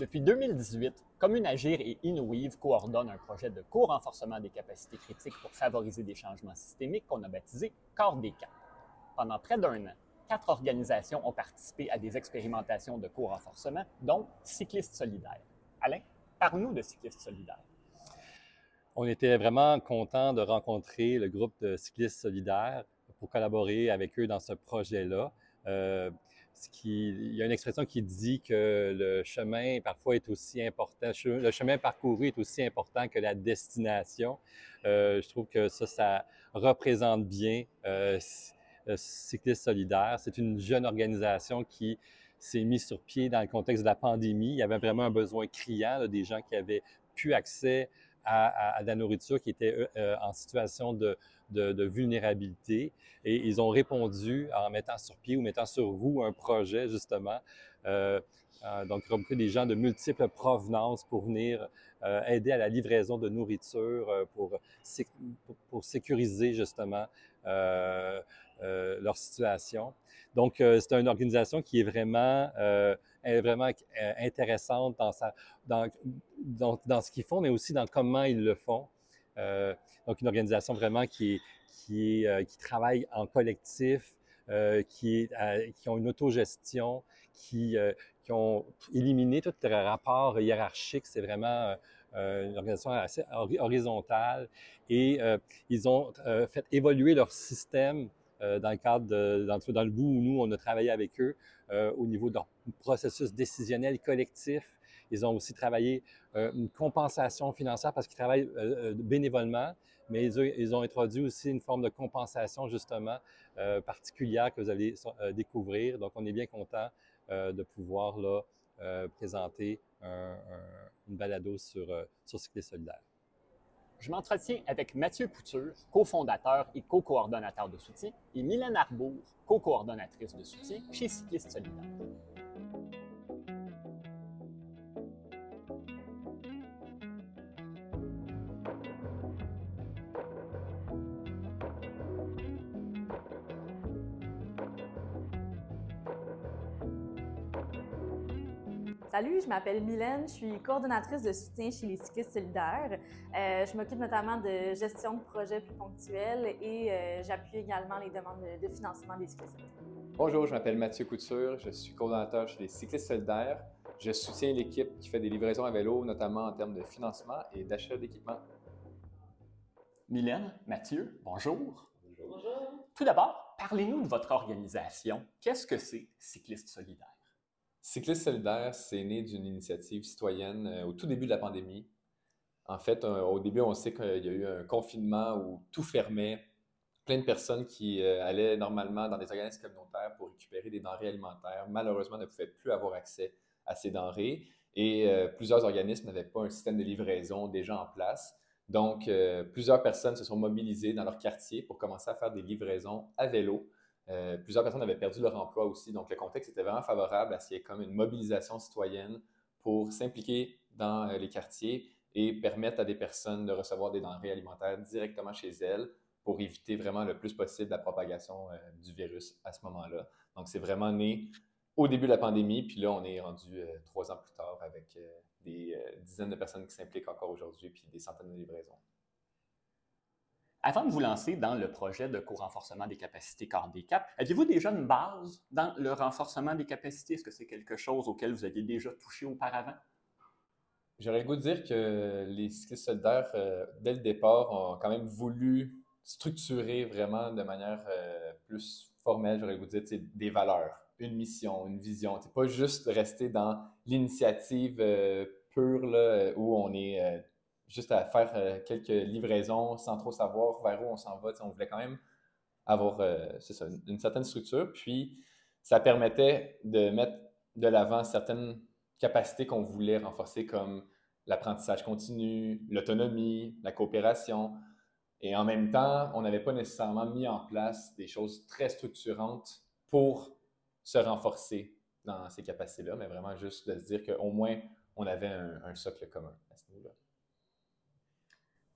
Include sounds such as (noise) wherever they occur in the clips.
Depuis 2018, Commune Agir et InnoWeave coordonnent un projet de co-renforcement des capacités critiques pour favoriser des changements systémiques qu'on a baptisé Corps des Quatre. Pendant près d'un an, quatre organisations ont participé à des expérimentations de co-renforcement, dont Cyclistes solidaires. Alain, parle-nous de Cyclistes solidaires. On était vraiment content de rencontrer le groupe de Cyclistes solidaires pour collaborer avec eux dans ce projet-là. Euh, il y a une expression qui dit que le chemin parfois est aussi important, le chemin parcouru est aussi important que la destination. Euh, je trouve que ça, ça représente bien euh, Cyclistes solidaires. C'est une jeune organisation qui s'est mise sur pied dans le contexte de la pandémie. Il y avait vraiment un besoin criant des gens qui avaient plus accès à, la nourriture, qui étaient euh, en situation de, de, vulnérabilité. Et ils ont répondu en mettant sur pied ou mettant sur roue un projet, justement. Euh, euh, donc, recruter des gens de multiples provenances pour venir euh, aider à la livraison de nourriture, euh, pour, pour, sécuriser justement euh, leur situation. Donc, c'est une organisation qui est vraiment, est vraiment intéressante dans, ce qu'ils font, mais aussi dans comment ils le font. Euh, donc, une organisation vraiment qui, euh, travaille en collectif, euh, qui, euh, qui ont une autogestion, qui, euh, qui ont éliminé tout le rapport hiérarchique. C'est vraiment une organisation assez horizontale et ils ont fait évoluer leur système dans le cadre de, dans, le bout où nous, on a travaillé avec eux au niveau de leur processus décisionnel collectif ils ont aussi travaillé euh, une compensation financière parce qu'ils travaillent euh, euh, bénévolement, mais ils, ont introduit aussi une forme de compensation justement particulière que vous allez découvrir. Donc, on est bien content de pouvoir présenter une balado sur, sur Cycliste solidaire. Je m'entretiens avec Mathieu Couture, cofondateur et co-coordonnateur de soutien, et Mylène Arbour, co-coordonnatrice de soutien chez Cycliste solidaire. Salut, je m'appelle Mylène, je suis coordonnatrice de soutien chez les cyclistes solidaires. Euh, je m'occupe notamment de gestion de projets plus ponctuels et euh, j'appuie également les demandes de, financement des cyclistes Bonjour, je m'appelle Mathieu Couture, je suis coordonnateur chez les cyclistes solidaires. Je soutiens l'équipe qui fait des livraisons à vélo, notamment en termes de financement et d'achat d'équipement. Mylène, Mathieu, bonjour. Bonjour. bonjour. Tout d'abord, parlez-nous de votre organisation. Qu'est-ce que c'est Cyclistes solidaires? Cycliste solidaire, c'est né d'une initiative citoyenne euh, au tout début de la pandémie. En fait, euh, au début, on sait qu'il y a eu un confinement où tout fermait, plein de personnes qui euh, allaient normalement dans des organismes communautaires pour récupérer des denrées alimentaires, malheureusement ne pouvaient plus avoir accès à ces denrées et plusieurs organismes n'avaient pas un système de livraison déjà en place. Donc, plusieurs personnes se sont mobilisées dans leur quartier pour commencer à faire des livraisons à vélo euh, plusieurs personnes avaient perdu leur emploi aussi, donc le contexte était vraiment favorable à ce qu'il y ait comme une mobilisation citoyenne pour s'impliquer dans euh, les quartiers et permettre à des personnes de recevoir des denrées alimentaires directement chez elles pour éviter vraiment le plus possible la propagation euh, du virus à ce moment-là. Donc c'est vraiment né au début de la pandémie, puis là on est rendu trois ans plus tard avec des dizaines de personnes qui s'impliquent encore aujourd'hui, puis des centaines de livraisons. Avant de vous lancer dans le projet de co-renforcement des capacités corps des cap, aviez-vous déjà une base dans le renforcement des capacités? Est-ce que c'est quelque chose auquel vous aviez déjà touché auparavant? J'aurais le goût de dire que les cyclistes solidaires, euh, dès le départ, ont quand même voulu structurer vraiment de manière euh, plus formelle, j'aurais le goût de dire, des valeurs, une mission, une vision. Pas juste rester dans l'initiative euh, pure où on est juste à faire euh, quelques livraisons sans trop savoir vers où on s'en va. on voulait quand même avoir euh, une, certaine structure. Puis, ça permettait de mettre de l'avant certaines capacités qu'on voulait renforcer, comme l'apprentissage continu, l'autonomie, la coopération. Et en même temps, on n'avait pas nécessairement mis en place des choses très structurantes pour se renforcer dans ces capacités-là, mais vraiment juste de se dire qu'au moins, on avait un, socle commun.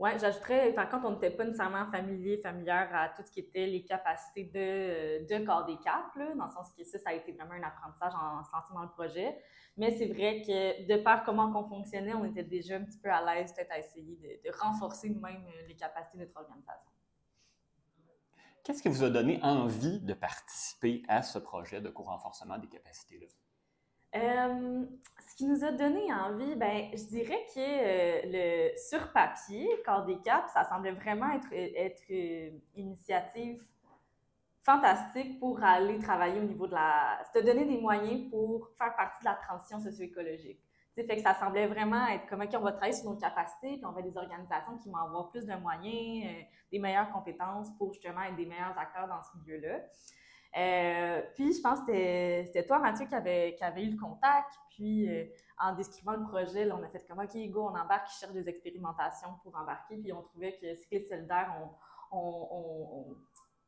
Oui, j'ajouterais, contre, on n'était pas nécessairement familier, familière à tout ce qui était les capacités de, de corps des cap, dans le sens que ça, ça a été vraiment un apprentissage en se lançant dans le projet. Mais c'est vrai que de par comment on fonctionnait, on était déjà un petit peu à l'aise peut-être à essayer de, de renforcer nous-mêmes les capacités de notre organisation. Qu'est-ce qui vous a donné envie de participer à ce projet de co-renforcement des capacités-là? Euh, ce qui nous a donné envie, ben, je dirais que euh, le sur papier, Corps des Caps, ça semblait vraiment être, être une initiative fantastique pour aller travailler au niveau de la. Se donner des moyens pour faire partie de la transition socio-écologique. fait que ça semblait vraiment être comme, OK, on va travailler sur nos capacités, puis on va des organisations qui vont avoir plus de moyens, euh, des meilleures compétences pour justement être des meilleurs acteurs dans ce milieu-là. Euh, puis, je pense que c'était toi, Mathieu, qui avait, eu le contact. Puis, euh, en décrivant le projet, là, on a fait comme OK, go, on embarque, je cherche des expérimentations pour embarquer. Puis, on trouvait que Cycliste solidaire, on, on,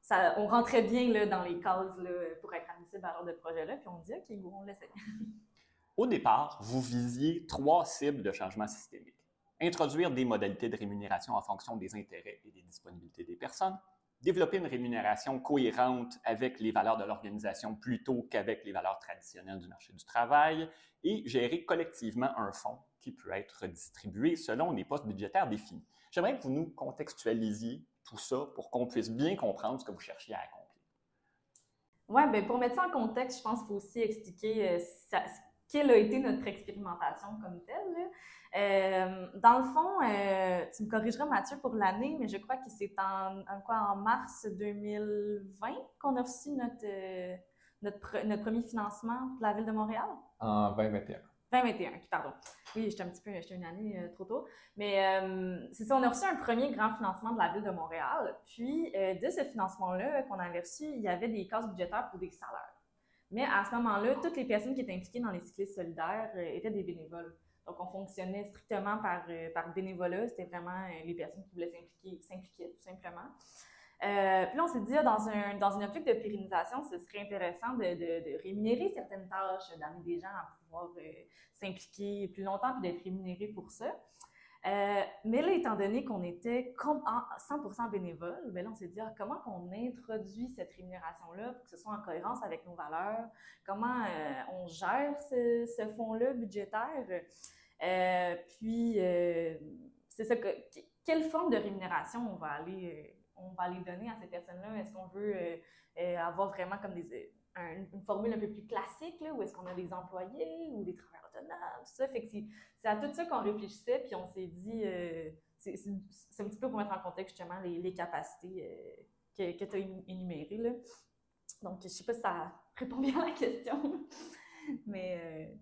ça, on, rentrait bien là, dans les cases là, pour être admissible à l'ordre de projet-là. Puis, on dit OK, go, on l'essaie. (laughs) Au départ, vous visiez trois cibles de changement systémique. Introduire des modalités de rémunération en fonction des intérêts et des disponibilités des personnes, développer une rémunération cohérente avec les valeurs de l'organisation plutôt qu'avec les valeurs traditionnelles du marché du travail et gérer collectivement un fonds qui peut être distribué selon des postes budgétaires définis. J'aimerais que vous nous contextualisiez tout ça pour qu'on puisse bien comprendre ce que vous cherchiez à accomplir. Oui, bien pour mettre ça en contexte, je pense qu'il faut aussi expliquer euh, quelle a été notre expérimentation comme telle. Euh, dans le fond, euh, tu me corrigeras Mathieu pour l'année, mais je crois que c'est en, quoi, en mars 2020 qu'on a reçu notre, euh, notre, notre, premier financement de la Ville de Montréal? En 2021. 2021, pardon. Oui, j'étais un petit peu, j'étais une année trop tôt. Mais c'est ça, on a reçu un premier grand financement de la Ville de Montréal. Puis, de ce financement-là qu'on avait reçu, il y avait des cases budgétaires pour des salaires. Mais à ce moment-là, toutes les personnes qui étaient impliquées dans les cyclistes solidaires étaient des bénévoles. Donc, on fonctionnait strictement par, euh, par bénévolat. C'était vraiment euh, les personnes qui voulaient s'impliquer, tout simplement. Euh, puis là, on s'est dit, ah, dans, un, dans une optique de pérennisation, ce serait intéressant de, de, rémunérer certaines tâches, d'amener des gens à pouvoir s'impliquer plus longtemps puis d'être rémunérés pour ça. Mais là, étant donné qu'on était comme 100% bénévole, ben là, on s'est dit ah, comment on introduit cette rémunération-là pour que ce soit en cohérence avec nos valeurs, comment on gère ce, ce fonds-là budgétaire? Euh, puis, euh, c'est ça que, quelle forme de rémunération on va aller, euh, on va aller donner à ces personnes-là? Est-ce qu'on veut avoir vraiment comme des, une formule un peu plus classique, là, ou est-ce qu'on a des employés ou des travailleurs? Tout ça? Fait que c'est à tout ça qu'on réfléchissait, puis on s'est dit, c'est un petit peu pour mettre en contexte justement les, les capacités que, que tu as énumérées. Là. Donc, je ne sais pas si ça répond bien à la question, (laughs) mais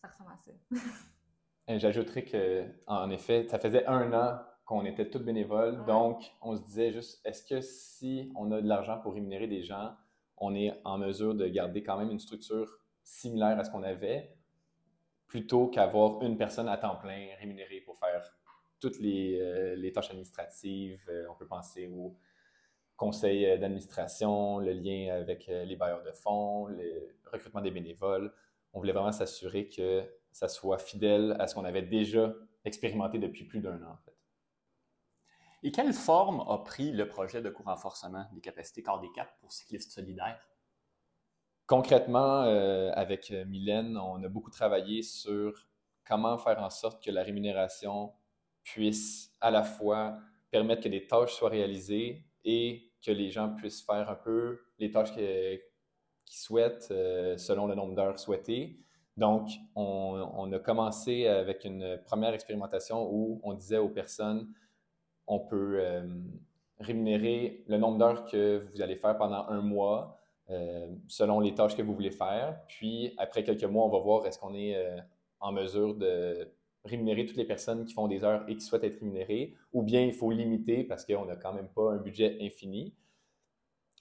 ça ressemble à ça. (laughs) J'ajouterais que, en effet, ça faisait un an qu'on était tous bénévoles, donc on se disait juste, est-ce que si on a de l'argent pour rémunérer des gens, on est en mesure de garder quand même une structure similaire à ce qu'on avait, plutôt qu'avoir une personne à temps plein rémunérée pour faire toutes les, euh, tâches administratives. Euh, on peut penser au conseil euh, d'administration, le lien avec les bailleurs de fonds, le recrutement des bénévoles. On voulait vraiment s'assurer que ça soit fidèle à ce qu'on avait déjà expérimenté depuis plus d'un an. Et quelle forme a pris le projet de co-renforcement des capacités corps des quatre pour cyclistes solidaires? Concrètement, euh, avec Mylène, on a beaucoup travaillé sur comment faire en sorte que la rémunération puisse à la fois permettre que les tâches soient réalisées et que les gens puissent faire un peu les tâches qu'ils souhaitent euh, selon le nombre d'heures souhaitées, donc, on, a commencé avec une première expérimentation où on disait aux personnes, on peut euh, rémunérer le nombre d'heures que vous allez faire pendant un mois euh, selon les tâches que vous voulez faire. Puis, après quelques mois, on va voir est-ce qu'on est, euh, en mesure de rémunérer toutes les personnes qui font des heures et qui souhaitent être rémunérées, ou bien il faut limiter parce qu'on n'a quand même pas un budget infini.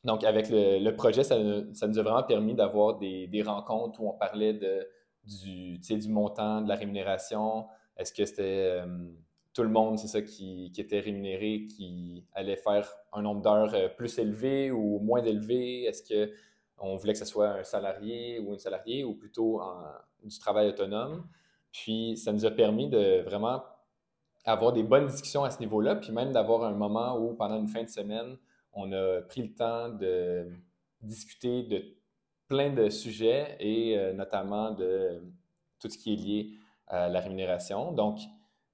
Donc, avec le, projet, ça, nous a vraiment permis d'avoir des, rencontres où on parlait de du, du montant de la rémunération? Est-ce que c'était euh, tout le monde, c'est ça, qui, qui, était rémunéré, qui allait faire un nombre d'heures euh, plus élevé ou moins élevé? Est-ce qu'on voulait que ce soit un salarié ou une salariée ou plutôt du travail autonome? Puis, ça nous a permis de vraiment avoir des bonnes discussions à ce niveau-là, puis même d'avoir un moment où, pendant une fin de semaine, on a pris le temps de discuter de plein de sujets et euh, notamment de tout ce qui est lié à la rémunération. Donc,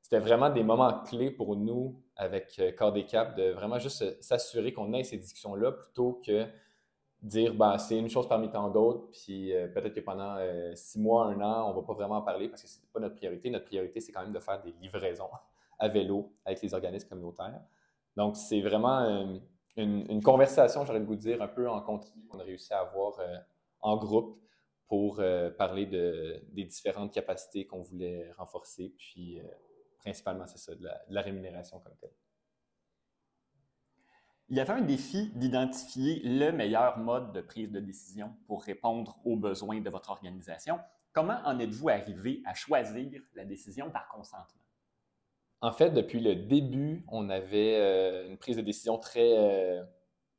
c'était vraiment des moments clés pour nous avec euh, Corps des Caps de vraiment juste s'assurer qu'on ait ces discussions-là plutôt que dire ben, c'est une chose parmi tant d'autres, puis euh, peut-être que pendant six mois, un an, on ne va pas vraiment en parler parce que ce n'est pas notre priorité. Notre priorité, c'est quand même de faire des livraisons (laughs) à vélo avec les organismes communautaires. Donc, c'est vraiment une, conversation, j'aurais le goût dire, un peu en continu qu'on a réussi à avoir euh, en groupe pour euh, parler de, des différentes capacités qu'on voulait renforcer, puis euh, principalement, c'est ça, de la, rémunération comme telle. Il y avait un défi d'identifier le meilleur mode de prise de décision pour répondre aux besoins de votre organisation. Comment en êtes-vous arrivé à choisir la décision par consentement? En fait, depuis le début, on avait euh, une prise de décision très, euh,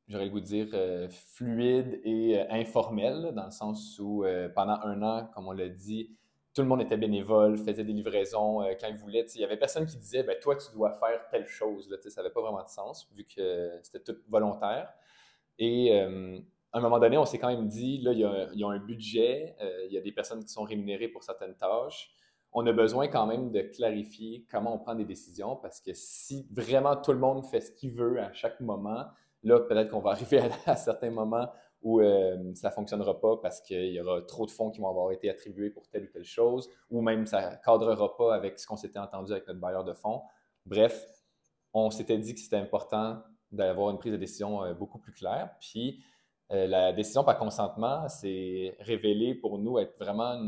j'aurais le goût de dire, euh, fluide et informelle, dans le sens où pendant un an, comme on l'a dit, tout le monde était bénévole, faisait des livraisons quand il voulait. Il n'y avait personne qui disait ben, Toi, tu dois faire telle chose. Là, ça n'avait pas vraiment de sens, vu que c'était tout volontaire. Et à un moment donné, on s'est quand même dit Là, il y a, y a un budget, il y a des personnes qui sont rémunérées pour certaines tâches on a besoin quand même de clarifier comment on prend des décisions parce que si vraiment tout le monde fait ce qu'il veut à chaque moment, là, peut-être qu'on va (laughs) arriver à, certains moments où euh, ça ne fonctionnera pas parce qu'il y aura trop de fonds qui vont avoir été attribués pour telle ou telle chose, ou même ça ne cadrera pas avec ce qu'on s'était entendu avec notre bailleur de fonds. Bref, on s'était dit que c'était important d'avoir une prise de décision euh, beaucoup plus claire. Puis euh, la décision par consentement s'est révélée pour nous être vraiment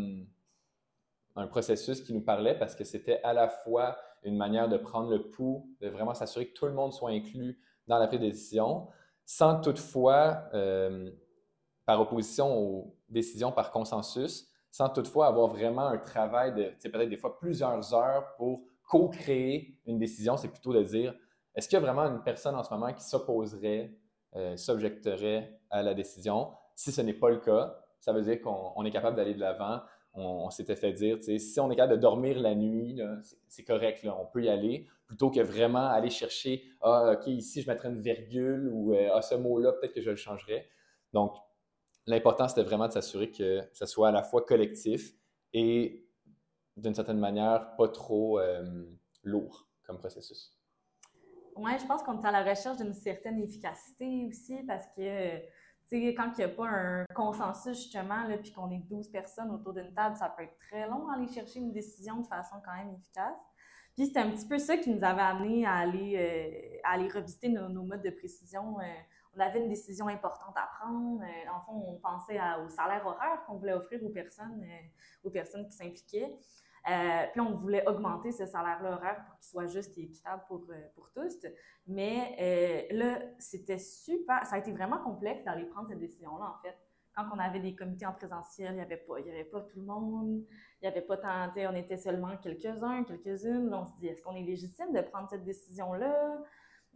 un processus qui nous parlait parce que c'était à la fois une manière de prendre le pouls, de vraiment s'assurer que tout le monde soit inclus dans la prise de décision, sans toutefois, par opposition aux décisions par consensus, sans toutefois avoir vraiment un travail de, peut-être des fois plusieurs heures pour co-créer une décision. C'est plutôt de dire, est-ce qu'il y a vraiment une personne en ce moment qui s'opposerait, euh, s'objecterait à la décision? Si ce n'est pas le cas, ça veut dire qu'on est capable d'aller de l'avant, on, s'était fait dire, si on est capable de dormir la nuit, c'est correct, on peut y aller, plutôt que vraiment aller chercher, ah, OK, ici, je mettrais une virgule ou euh, ah, ce mot-là, peut-être que je le changerais. Donc, l'important, c'était vraiment de s'assurer que ce soit à la fois collectif et d'une certaine manière pas trop euh, lourd comme processus. Oui, je pense qu'on est à la recherche d'une certaine efficacité aussi parce que quand il n'y a pas un consensus, justement, puis qu'on est 12 personnes autour d'une table, ça peut être très long aller chercher une décision de façon quand même efficace. Puis c'était un petit peu ça qui nous avait amené à aller, euh, à aller revisiter nos, modes de précision. Euh, on avait une décision importante à prendre. Euh, en fond, on pensait au salaire horaire qu'on voulait offrir aux personnes, aux personnes qui s'impliquaient. Euh, puis on voulait augmenter ce salaire-là horaire pour qu'il soit juste et équitable pour, euh, pour tous. Mais euh, là, c'était super, ça a été vraiment complexe d'aller prendre cette décision-là, en fait. Quand on avait des comités en présentiel, il n'y avait, pas, avait pas tout le monde, il n'y avait pas tant, on était seulement quelques-uns, quelques-unes. on se dit, est-ce qu'on est légitime de prendre cette décision-là?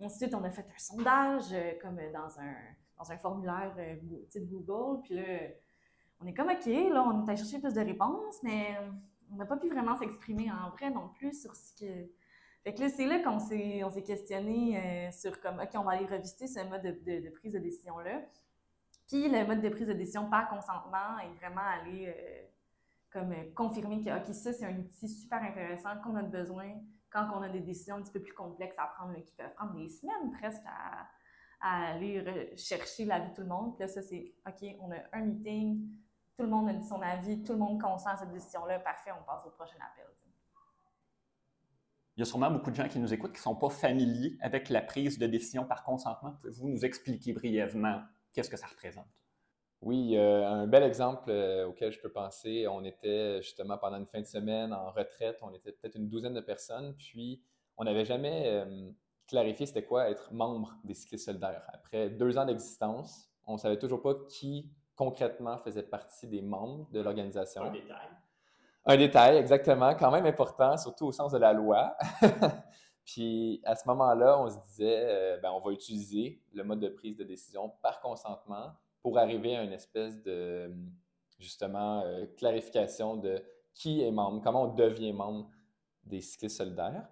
Ensuite, on a fait un sondage, comme dans un, dans un formulaire de Google. Puis là, on est comme, OK, là, on est allé chercher plus de réponses, mais on n'a pas pu vraiment s'exprimer en vrai non plus sur ce que. Fait que là, c'est là qu'on s'est, on s'est questionné euh, sur comme, OK, on va aller revisiter ce mode de, prise de décision-là. Puis le mode de prise de décision par consentement est vraiment aller euh, comme euh, confirmer que, OK, ça, c'est un outil super intéressant qu'on a besoin quand on a des décisions un petit peu plus complexes à prendre, qui peuvent prendre des semaines presque à, aller chercher l'avis de tout le monde. Puis là, ça, c'est OK, on a un meeting, tout le monde a dit son avis, tout le monde consent à cette décision-là, parfait, on passe au prochain appel. Il y a sûrement beaucoup de gens qui nous écoutent qui ne sont pas familiers avec la prise de décision par consentement. Pouvez-vous nous expliquer brièvement qu'est-ce que ça représente? Oui, un bel exemple euh, auquel je peux penser, on était justement pendant une fin de semaine en retraite, on était peut-être une douzaine de personnes, puis on n'avait jamais euh, clarifié c'était quoi être membre des cyclistes solidaires. Après deux ans d'existence, on ne savait toujours pas qui concrètement faisait partie des membres de l'organisation. Un détail. Un détail, exactement, quand même important, surtout au sens de la loi. (laughs) Puis à ce moment-là, on se disait, euh, ben, on va utiliser le mode de prise de décision par consentement pour arriver à une espèce de, justement, euh, clarification de qui est membre, comment on devient membre des cyclistes solidaires.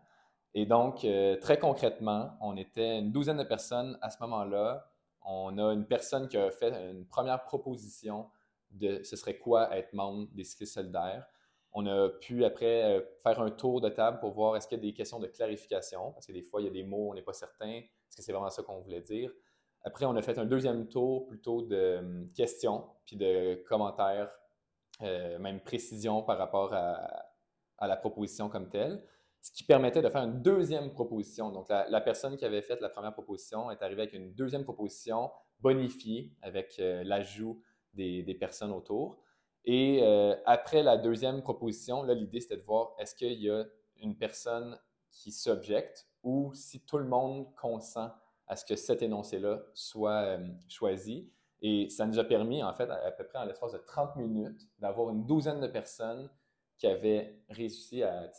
Et donc, euh, très concrètement, on était une douzaine de personnes à ce moment-là. On a une personne qui a fait une première proposition de ce serait quoi être membre des cyclistes solidaires. On a pu après euh, faire un tour de table pour voir est-ce qu'il y a des questions de clarification, parce que des fois, il y a des mots, on n'est pas certain, est-ce que c'est vraiment ça qu'on voulait dire? Après, on a fait un deuxième tour plutôt de hum, questions, puis de commentaires, euh, même précision par rapport à, la proposition comme telle, ce qui permettait de faire une deuxième proposition. Donc, la, personne qui avait fait la première proposition est arrivée avec une deuxième proposition bonifiée avec euh, l'ajout des, des, personnes autour. Et euh, après la deuxième proposition, là, l'idée, c'était de voir est-ce qu'il y a une personne qui s'objecte ou si tout le monde consent à ce que cet énoncé-là soit euh, choisi. Et ça nous a permis, en fait, à, peu près en l'espace de 30 minutes, d'avoir une douzaine de personnes qui avaient réussi à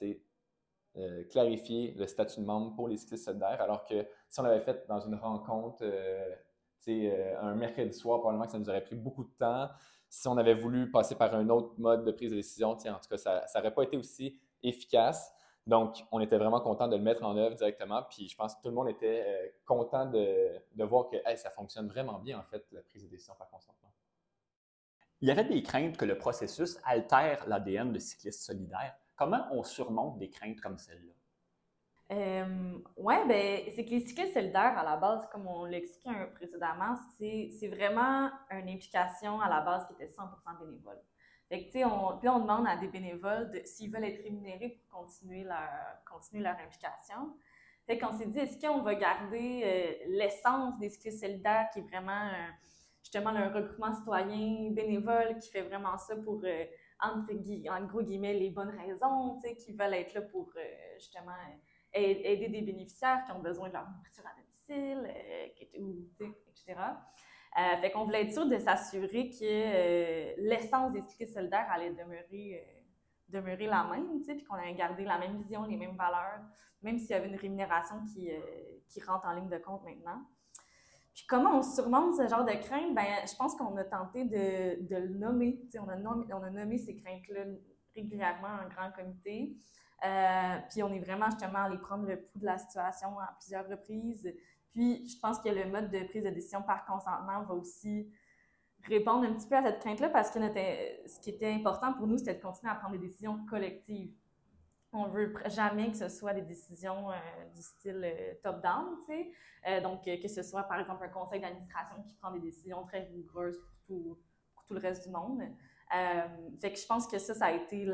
euh, clarifier le statut de membre pour les cyclistes solidaires, alors que si on l'avait fait dans une rencontre, euh, un mercredi soir, probablement que ça nous aurait pris beaucoup de temps si on avait voulu passer par un autre mode de prise de décision, en tout cas, ça n'aurait pas été aussi efficace. Donc, on était vraiment content de le mettre en œuvre directement. Puis, je pense que tout le monde était euh, content de, de, voir que ça fonctionne vraiment bien, en fait, la prise de décision par consentement. Il y avait des craintes que le processus altère l'ADN de cyclistes solidaires. Comment on surmonte des craintes comme celle-là? Euh, oui, ben, c'est que les cyclistes solidaires, à la base, comme on l'expliquait précédemment, c'est vraiment une implication à la base qui était 100% bénévole. Fait que, on, puis on demande à des bénévoles s'ils veulent être rémunérés pour continuer leur, continuer leur implication. Fait qu'on s'est dit, est-ce qu'on va garder euh, l'essence des cyclistes solidaires qui est vraiment, euh, justement, un recrutement citoyen bénévole qui fait vraiment ça pour, euh, entre, gros guillemets, les bonnes raisons, qui veulent être là pour, justement, aider des bénéficiaires qui ont besoin de leur nourriture à domicile, euh, etc. Euh, fait qu'on voulait être sûr de s'assurer que euh, l'essence des cyclistes solidaires allait demeurer, euh, demeurer la même, puis qu'on allait garder la même vision, les mêmes valeurs, même s'il y avait une rémunération qui, qui rentre en ligne de compte maintenant. Puis comment on surmonte ce genre de crainte? Ben, je pense qu'on a tenté de, de le nommer. On a, nommé, on a nommé ces craintes-là régulièrement en grand comité. Euh, puis on est vraiment justement allé prendre le pouls de la situation à plusieurs reprises. Puis je pense que le mode de prise de décision par consentement va aussi répondre un petit peu à cette crainte-là parce que notre, ce qui était important pour nous, c'était de continuer à prendre des décisions collectives. On veut jamais que ce soit des décisions euh, du style euh, top-down, tu sais. donc, que ce soit par exemple un conseil d'administration qui prend des décisions très rigoureuses pour tout, pour tout le reste du monde. fait que je pense que ça, ça a été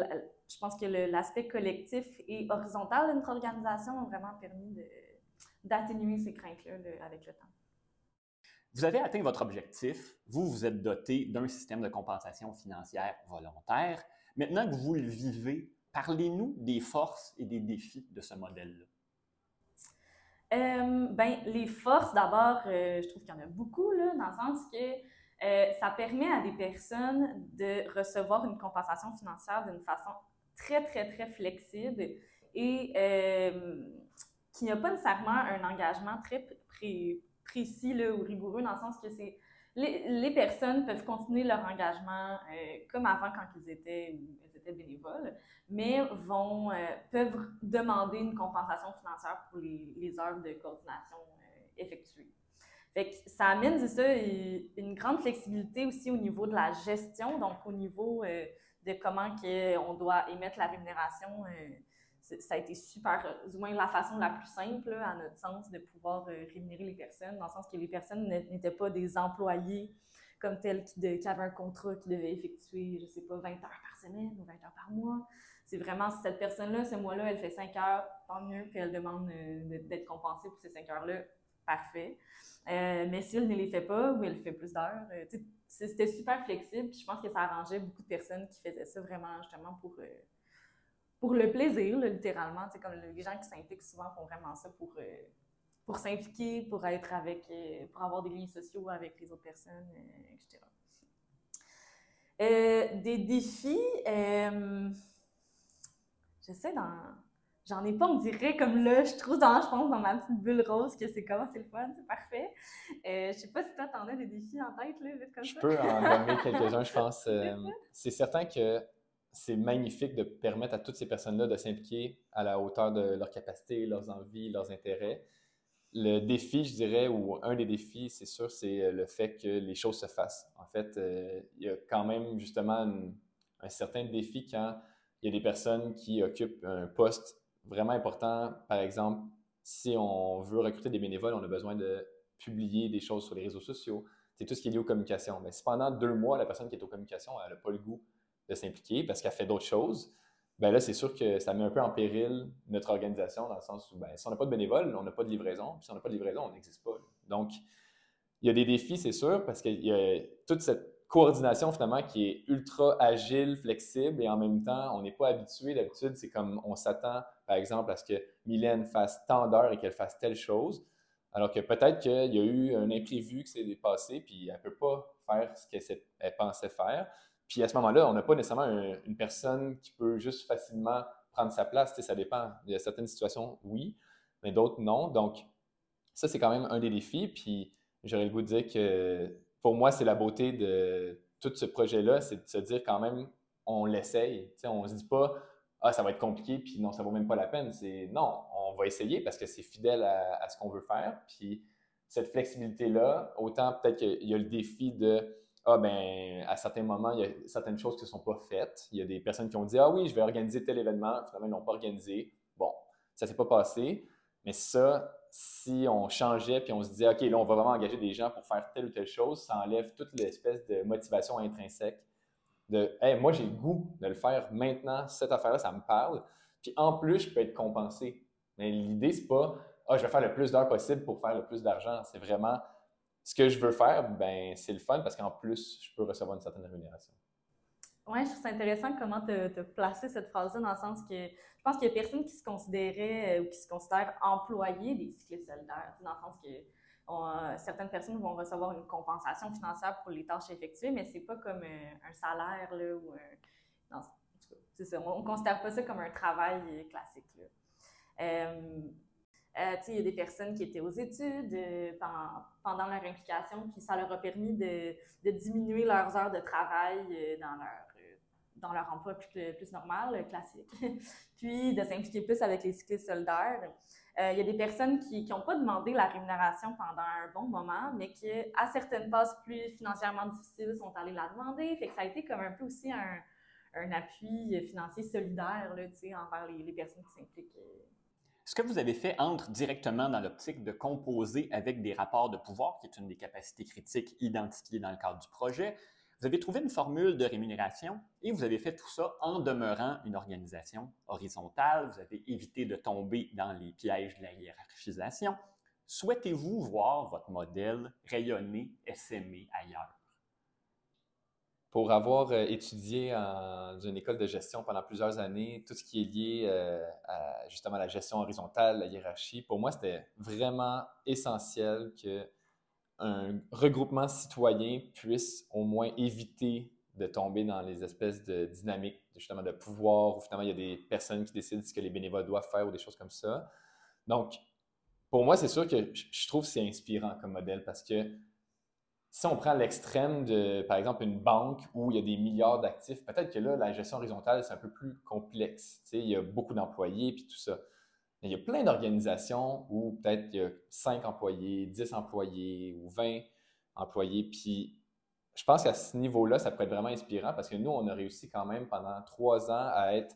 je pense que l'aspect collectif et horizontal de notre organisation a vraiment permis d'atténuer ces craintes-là avec le temps. Vous avez atteint votre objectif. Vous, vous êtes doté d'un système de compensation financière volontaire. Maintenant que vous le vivez, parlez-nous des forces et des défis de ce modèle-là. Euh, ben, les forces, d'abord, euh, je trouve qu'il y en a beaucoup, là, dans le sens que euh, ça permet à des personnes de recevoir une compensation financière d'une façon très, très, très flexible et qui n'a pas nécessairement un engagement très précis ou rigoureux, dans le sens que les, personnes peuvent continuer leur engagement euh, comme avant quand ils étaient, bénévoles, mais euh, peuvent demander une compensation financière pour les, les heures de coordination effectuées. Fait que ça amène, ça, une grande flexibilité aussi au niveau de la gestion, donc au niveau de comment on doit émettre la rémunération. Euh, ça a été super, du moins la façon la plus simple, à notre sens, de pouvoir euh, rémunérer les personnes, dans le sens que les personnes n'étaient pas des employés comme tels qui, qui, avaient un contrat qui devait effectuer, je sais pas, 20 heures par semaine ou 20 heures par mois. C'est vraiment cette personne-là, ce mois-là, elle fait 5 heures, tant mieux, puis elle demande euh, d'être compensée pour ces 5 heures-là, parfait. mais si elle ne les fait pas ou elle fait plus d'heures, c'était super flexible. Puis je pense que ça arrangeait beaucoup de personnes qui faisaient ça vraiment justement pour, euh, pour le plaisir, littéralement. C'est comme les gens qui s'impliquent souvent font vraiment ça pour, euh, pour s'impliquer, pour être avec, euh, pour avoir des liens sociaux avec les autres personnes, etc. des défis, j'essaie d'en J'en ai pas, on dirait, comme là, je trouve dans, je pense, dans ma petite bulle rose que c'est comment, c'est le fun, c'est parfait. Euh, je sais pas si toi, t'en as des défis en tête, là, vite comme je ça. Je peux en nommer quelques-uns, je pense. (laughs) Euh, c'est certain que c'est magnifique de permettre à toutes ces personnes-là de s'impliquer à la hauteur de leurs capacités, leurs envies, leurs intérêts. Le défi, je dirais, ou un des défis, c'est sûr, c'est le fait que les choses se fassent. En fait, il y a quand même justement un certain défi quand il y a des personnes qui occupent un poste vraiment important. Par exemple, si on veut recruter des bénévoles, on a besoin de publier des choses sur les réseaux sociaux. C'est tout ce qui est lié aux communications. Mais si pendant deux mois, la personne qui est aux communications, elle n'a pas le goût de s'impliquer parce qu'elle fait d'autres choses, ben là, c'est sûr que ça met un peu en péril notre organisation dans le sens où ben, si on n'a pas de bénévoles, on n'a pas de livraison. Puis si on n'a pas de livraison, on n'existe pas. Donc, il y a des défis, c'est sûr, parce qu'il y a toute cette coordination finalement qui est ultra agile, flexible et en même temps, on n'est pas habitué. D'habitude, c'est comme on s'attend, par exemple, à ce que Mylène fasse tant d'heures et qu'elle fasse telle chose. Alors que peut-être qu'il y a eu un imprévu qui s'est dépassé, puis elle ne peut pas faire ce qu'elle pensait faire. Puis à ce moment-là, on n'a pas nécessairement une personne qui peut juste facilement prendre sa place. ça dépend. Il y a certaines situations, oui, mais d'autres, non. Donc, ça, c'est quand même un des défis. Puis j'aurais le goût de dire que pour moi, c'est la beauté de tout ce projet-là, c'est de se dire quand même, on l'essaye. On ne se dit pas, ah, ça va être compliqué, puis non, ça vaut même pas la peine. C'est non, on va essayer parce que c'est fidèle à, ce qu'on veut faire. Puis cette flexibilité-là, autant peut-être qu'il y a le défi de, ah, ben, à certains moments, il y a certaines choses qui ne sont pas faites. Il y a des personnes qui ont dit, ah oui, je vais organiser tel événement, finalement, ils n'ont pas organisé. Bon, ça ne s'est pas passé. Mais ça, si on changeait puis on se disait, OK, là, on va vraiment engager des gens pour faire telle ou telle chose, ça enlève toute l'espèce de motivation intrinsèque de, hey, moi, j'ai le goût de le faire maintenant, cette affaire-là, ça me parle. Puis en plus, je peux être compensé. Mais l'idée, c'est pas, ah, je vais faire le plus d'heures possible pour faire le plus d'argent. C'est vraiment ce que je veux faire, ben c'est le fun parce qu'en plus, je peux recevoir une certaine rémunération. Oui, je trouve ça intéressant comment tu as placé cette phrase-là dans le sens que je pense qu'il y a personne qui se considérait euh, ou qui se considère employé des cyclistes solidaires, dans le sens que euh, certaines personnes vont recevoir une compensation financière pour les tâches effectuées, mais c'est pas comme euh, un, salaire là, ou un. Non, ça. On ne considère pas ça comme un travail classique. Il y a des personnes qui étaient aux études pendant, pendant, leur implication, puis ça leur a permis de, diminuer leurs heures de travail dans leur dans leur emploi plus, normal, classique, (laughs) puis de s'impliquer plus avec les cyclistes solidaires. Euh, il y a des personnes qui n'ont pas demandé la rémunération pendant un bon moment, mais qui, à certaines passes plus financièrement difficiles, sont allées la demander. Fait que ça a été comme un peu aussi un, un appui financier solidaire là, envers les, personnes qui s'impliquent. Ce que vous avez fait entre directement dans l'optique de composer avec des rapports de pouvoir, qui est une des capacités critiques identifiées dans le cadre du projet, vous avez trouvé une formule de rémunération et vous avez fait tout ça en demeurant une organisation horizontale. Vous avez évité de tomber dans les pièges de la hiérarchisation. Souhaitez-vous voir votre modèle rayonner, essaimer ailleurs? Pour avoir euh, étudié dans une école de gestion pendant plusieurs années, tout ce qui est lié euh, à justement la gestion horizontale, la hiérarchie, pour moi, c'était vraiment essentiel que un regroupement citoyen puisse au moins éviter de tomber dans les espèces de dynamiques justement de pouvoir où finalement il y a des personnes qui décident ce que les bénévoles doivent faire ou des choses comme ça. Donc, pour moi, c'est sûr que je trouve que c'est inspirant comme modèle parce que si on prend l'extrême de, par exemple, une banque où il y a des milliards d'actifs, peut-être que là, la gestion horizontale, c'est un peu plus complexe. il y a beaucoup d'employés puis tout ça il y a plein d'organisations où peut-être il y a 5 employés, 10 employés ou 20 employés. Puis je pense qu'à ce niveau-là, ça pourrait être vraiment inspirant parce que nous, on a réussi quand même pendant trois ans à être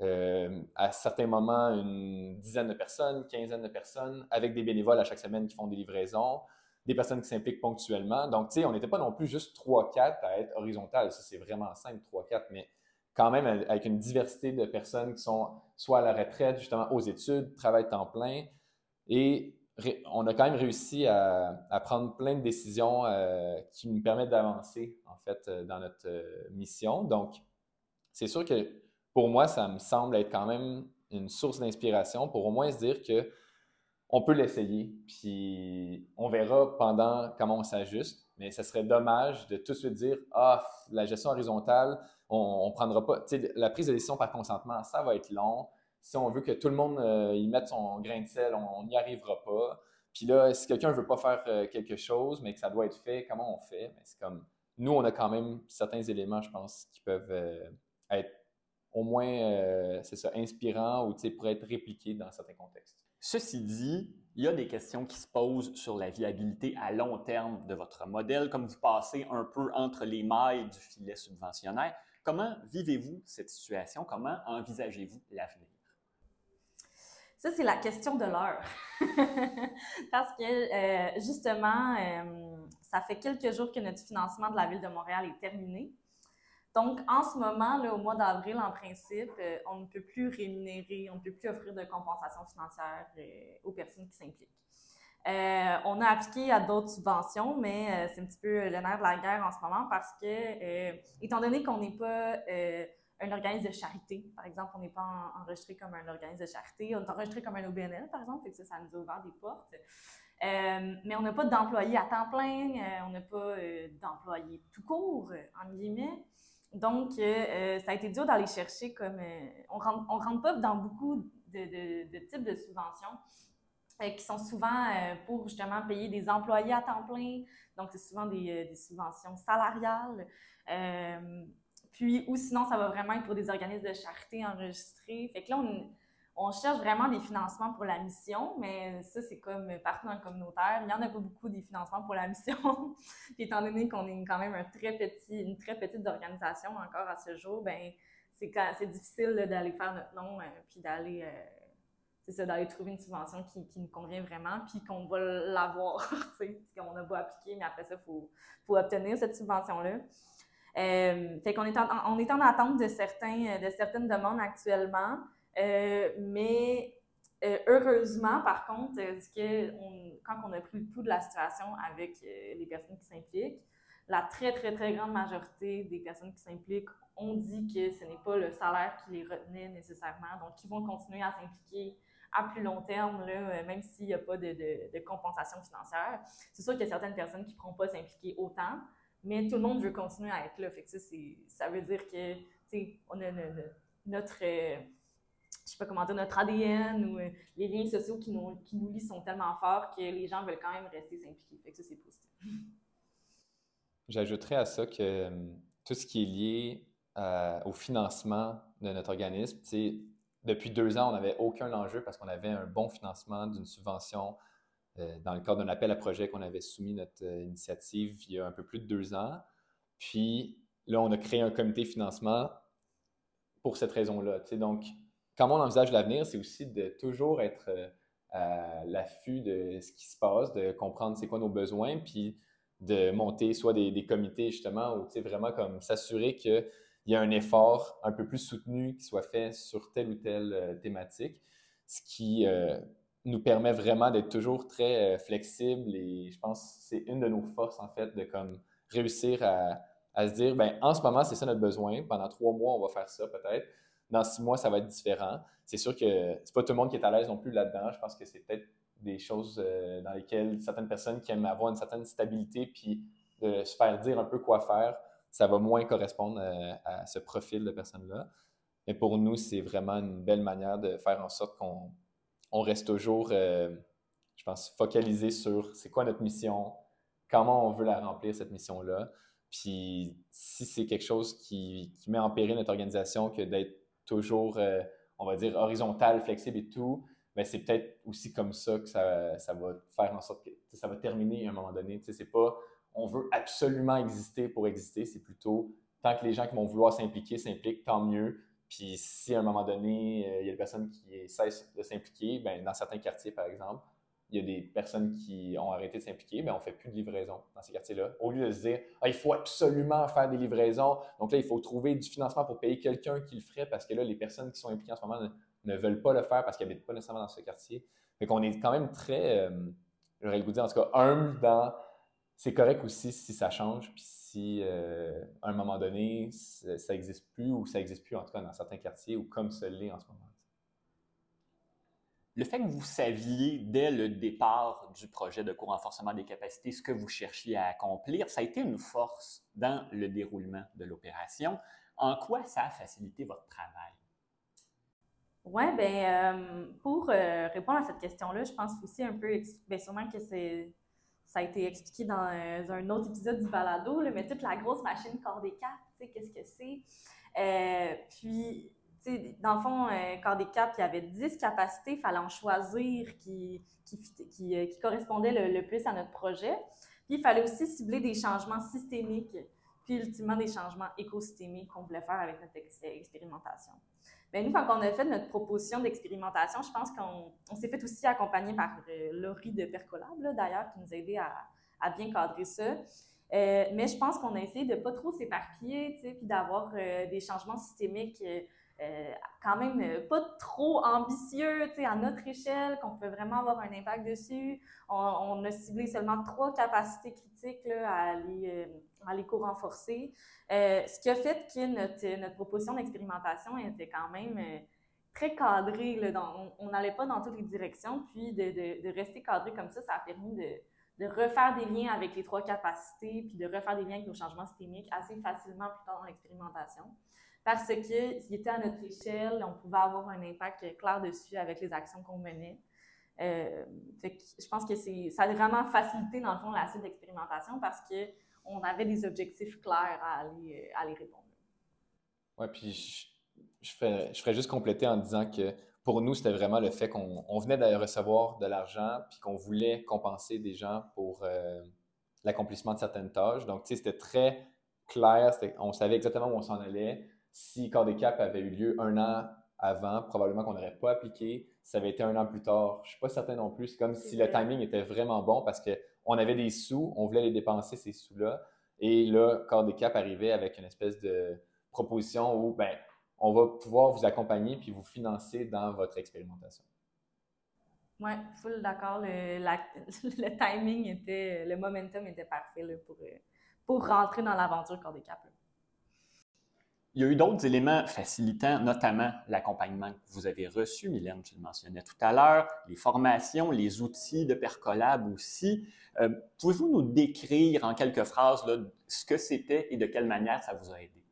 euh, à certains moments une dizaine de personnes, quinzaine de personnes, avec des bénévoles à chaque semaine qui font des livraisons, des personnes qui s'impliquent ponctuellement. Donc, tu sais, on n'était pas non plus juste 3-4 à être horizontal. Ça, c'est vraiment simple, 3-4, mais quand même avec une diversité de personnes qui sont soit à la retraite, justement aux études, travaillent temps plein. Et on a quand même réussi à, prendre plein de décisions euh, qui nous permettent d'avancer, en fait, euh, dans notre euh, mission. Donc, c'est sûr que pour moi, ça me semble être quand même une source d'inspiration pour au moins se dire que on peut l'essayer, puis on verra pendant comment on s'ajuste. Mais ça serait dommage de tout de suite dire Ah, la gestion horizontale, on, ne prendra pas. La prise de décision par consentement, ça va être long. Si on veut que tout le monde euh, y mette son grain de sel, on n'y arrivera pas. Puis là, si quelqu'un ne veut pas faire euh, quelque chose, mais que ça doit être fait, comment on fait? comme nous, on a quand même certains éléments, je pense, qui peuvent euh, être au moins, c'est ça, inspirant ou pourrait être répliqué dans certains contextes. Ceci dit, il y a des questions qui se posent sur la viabilité à long terme de votre modèle, comme vous passez un peu entre les mailles du filet subventionnaire. Comment vivez-vous cette situation? Comment envisagez-vous l'avenir? Ça, c'est la question de l'heure. (laughs) Parce que, euh, justement, euh, ça fait quelques jours que notre financement de la Ville de Montréal est terminé. Donc, en ce moment, là, au mois d'avril, en principe, euh, on ne peut plus rémunérer, on ne peut plus offrir de compensation financière aux personnes qui s'impliquent. on a appliqué à d'autres subventions, mais c'est un petit peu le nerf de la guerre en ce moment parce que, étant donné qu'on n'est pas un organisme de charité. Par exemple, on n'est pas enregistré comme un organisme de charité, on est enregistré comme un OBNL, par exemple, et ça, ça nous a ouvert des portes. Euh, mais on n'a pas d'employés à temps plein, euh, on n'a pas euh, d'employés tout court, en guillemets. Donc, ça a été dur d'aller chercher comme... on ne rentre, pas dans beaucoup de, de, types de subventions qui sont souvent pour justement payer des employés à temps plein. Donc, c'est souvent des, des, subventions salariales. Puis, ou sinon, ça va vraiment être pour des organismes de charité enregistrés. Fait que là, on, cherche vraiment des financements pour la mission, mais ça, c'est comme partout dans le communautaire. Il n'y en a pas beaucoup des financements pour la mission. (laughs) Puis, étant donné qu'on est quand même un très petit, une très petite organisation encore à ce jour, ben c'est difficile d'aller faire notre nom, euh, puis d'aller euh, d'aller trouver une subvention qui, qui, nous convient vraiment, puis qu'on va l'avoir, (laughs) qu'on a beau appliquer, mais après ça, il faut, faut obtenir cette subvention-là. Euh, fait qu'on est en, on est en attente de, certains, de certaines demandes actuellement, mais euh, heureusement, par contre, que quand on a pris le pouls de la situation avec les personnes qui s'impliquent, la très, très, très grande majorité des personnes qui s'impliquent ont dit que ce n'est pas le salaire qui les retenait nécessairement. Donc, ils vont continuer à s'impliquer à plus long terme, là, même s'il n'y a pas de, compensation financière. C'est sûr qu'il y a certaines personnes qui ne pourront pas s'impliquer autant, mais tout le monde veut continuer à être là. Fait ça, ça veut dire que, on a notre, euh, je sais pas comment dire, notre ADN ou euh, les liens sociaux qui nous, qui nous lient sont tellement forts que les gens veulent quand même rester s'impliquer. Fait que ça, c'est positif. (laughs) J'ajouterais à ça que euh, tout ce qui est lié au financement de notre organisme, depuis deux ans, on n'avait aucun enjeu parce qu'on avait un bon financement d'une subvention euh, dans le cadre d'un appel à projet qu'on avait soumis notre euh, initiative il y a un peu plus de deux ans. Puis là, on a créé un comité financement pour cette raison-là. Donc, comment on envisage l'avenir, c'est aussi de toujours être euh, à l'affût de ce qui se passe, de comprendre c'est quoi nos besoins, puis de monter soit des, comités justement, ou vraiment comme s'assurer qu'il y a un effort un peu plus soutenu qui soit fait sur telle ou telle thématique, ce qui nous permet vraiment d'être toujours très euh, flexible et je pense que c'est une de nos forces en fait de comme réussir à, à se dire ben en ce moment c'est ça notre besoin. Pendant trois mois on va faire ça peut-être dans six mois ça va être différent. C'est sûr que c'est pas tout le monde qui est à l'aise non plus là-dedans. Je pense que c'est peut-être des choses euh, dans lesquelles certaines personnes qui aiment avoir une certaine stabilité puis de se faire dire un peu quoi faire ça va moins correspondre euh, à ce profil de personnes là mais pour nous c'est vraiment une belle manière de faire en sorte qu'on on reste toujours, euh, je pense, focalisé sur c'est quoi notre mission, comment on veut la remplir, cette mission-là. Puis si c'est quelque chose qui, met en péril notre organisation que d'être toujours, euh, on va dire, horizontal, flexible et tout, c'est peut-être aussi comme ça que ça, ça, va faire en sorte que ça va terminer à un moment donné. C'est pas on veut absolument exister pour exister, c'est plutôt tant que les gens qui vont vouloir s'impliquer s'impliquent, tant mieux. Puis si à un moment donné, euh, il y a des personnes qui cessent de s'impliquer, ben, dans certains quartiers, par exemple, il y a des personnes qui ont arrêté de s'impliquer, mais on ne fait plus de livraison dans ces quartiers-là. Au lieu de se dire, ah, il faut absolument faire des livraisons, donc là, il faut trouver du financement pour payer quelqu'un qui le ferait parce que là, les personnes qui sont impliquées en ce moment ne, veulent pas le faire parce qu'ils n'habitent pas nécessairement dans ce quartier. Fait qu'on est quand même très, euh, j'aurais vous dire, en tout cas, humble dans. C'est correct aussi si ça change, puis si euh, à un moment donné, ça n'existe plus ou ça n'existe plus en tout cas dans certains quartiers ou comme ça l'est en ce moment. Le fait que vous saviez dès le départ du projet de co-renforcement des capacités ce que vous cherchiez à accomplir, ça a été une force dans le déroulement de l'opération. En quoi ça a facilité votre travail? Oui, bien, euh, pour euh, répondre à cette question-là, je pense aussi un peu, bien, sûrement que ça a été expliqué dans euh, un autre épisode du balado, mais toute la grosse machine corps des tu sais, qu'est-ce que c'est? Puis, dans le fond, euh, Corps des Caps, il y avait 10 capacités, il fallait en choisir qui, qui, qui, euh, correspondaient le, plus à notre projet. Puis il fallait aussi cibler des changements systémiques, puis ultimement des changements écosystémiques qu'on voulait faire avec notre expérimentation. Bien, nous, quand on a fait notre proposition d'expérimentation, je pense qu'on s'est fait aussi accompagner par euh, Laurie de Percolab, d'ailleurs, qui nous a aidé à, à bien cadrer ça. Euh, mais je pense qu'on a essayé de ne pas trop s'éparpiller, puis d'avoir euh, des changements systémiques euh, quand même euh, pas trop ambitieux à notre échelle, qu'on peut vraiment avoir un impact dessus. On, a ciblé seulement trois capacités critiques à, les, euh, les co-renforcer. ce qui a fait que notre, notre proposition d'expérimentation était quand même très cadrée. Là, on n'allait pas dans toutes les directions. Puis de, de, de, rester cadré comme ça, ça a permis de, de refaire des liens avec les trois capacités, puis de refaire des liens avec nos changements systémiques assez facilement plus tard dans l'expérimentation parce que s'il était à notre échelle, on pouvait avoir un impact clair dessus avec les actions qu'on menait. Euh, je pense que ça a vraiment facilité, dans le fond, la suite d'expérimentation parce qu'on avait des objectifs clairs à aller, à répondre. Oui, puis je, je, ferais, juste compléter en disant que pour nous, c'était vraiment le fait qu'on venait de recevoir de l'argent puis qu'on voulait compenser des gens pour euh, l'accomplissement de certaines tâches. Donc, tu sais, c'était très clair, on savait exactement où on s'en allait si Corps des Cap avait eu lieu un an avant, probablement qu'on n'aurait pas appliqué. Ça avait été un an plus tard. Je ne suis pas certain non plus. C'est comme si le timing était vraiment bon parce qu'on avait des sous, on voulait les dépenser, ces sous-là. Et là, Corps des Cap arrivait avec une espèce de proposition où ben, on va pouvoir vous accompagner puis vous financer dans votre expérimentation. Oui, full d'accord. (laughs) Le, timing était, le momentum était parfait pour, euh, pour rentrer dans l'aventure Corps des Cap. Il y a eu d'autres éléments facilitant, notamment l'accompagnement que vous avez reçu, Mylène, je le mentionnais tout à l'heure, les formations, les outils de Percolab aussi. Euh, pouvez-vous nous décrire en quelques phrases ce que c'était et de quelle manière ça vous a aidé?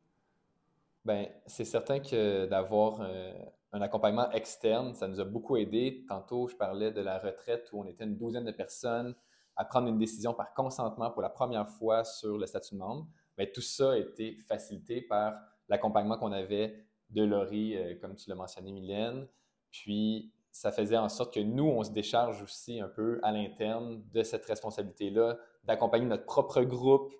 Bien, c'est certain que d'avoir euh, un accompagnement externe, ça nous a beaucoup aidé. Tantôt, je parlais de la retraite où on était une douzaine de personnes à prendre une décision par consentement pour la première fois sur le statut de membre. Bien, tout ça a été facilité par l'accompagnement qu'on avait de Laurie, euh, comme tu l'as mentionné, Mylène. Puis, ça faisait en sorte que nous, on se décharge aussi un peu à l'interne de cette responsabilité-là, d'accompagner notre propre groupe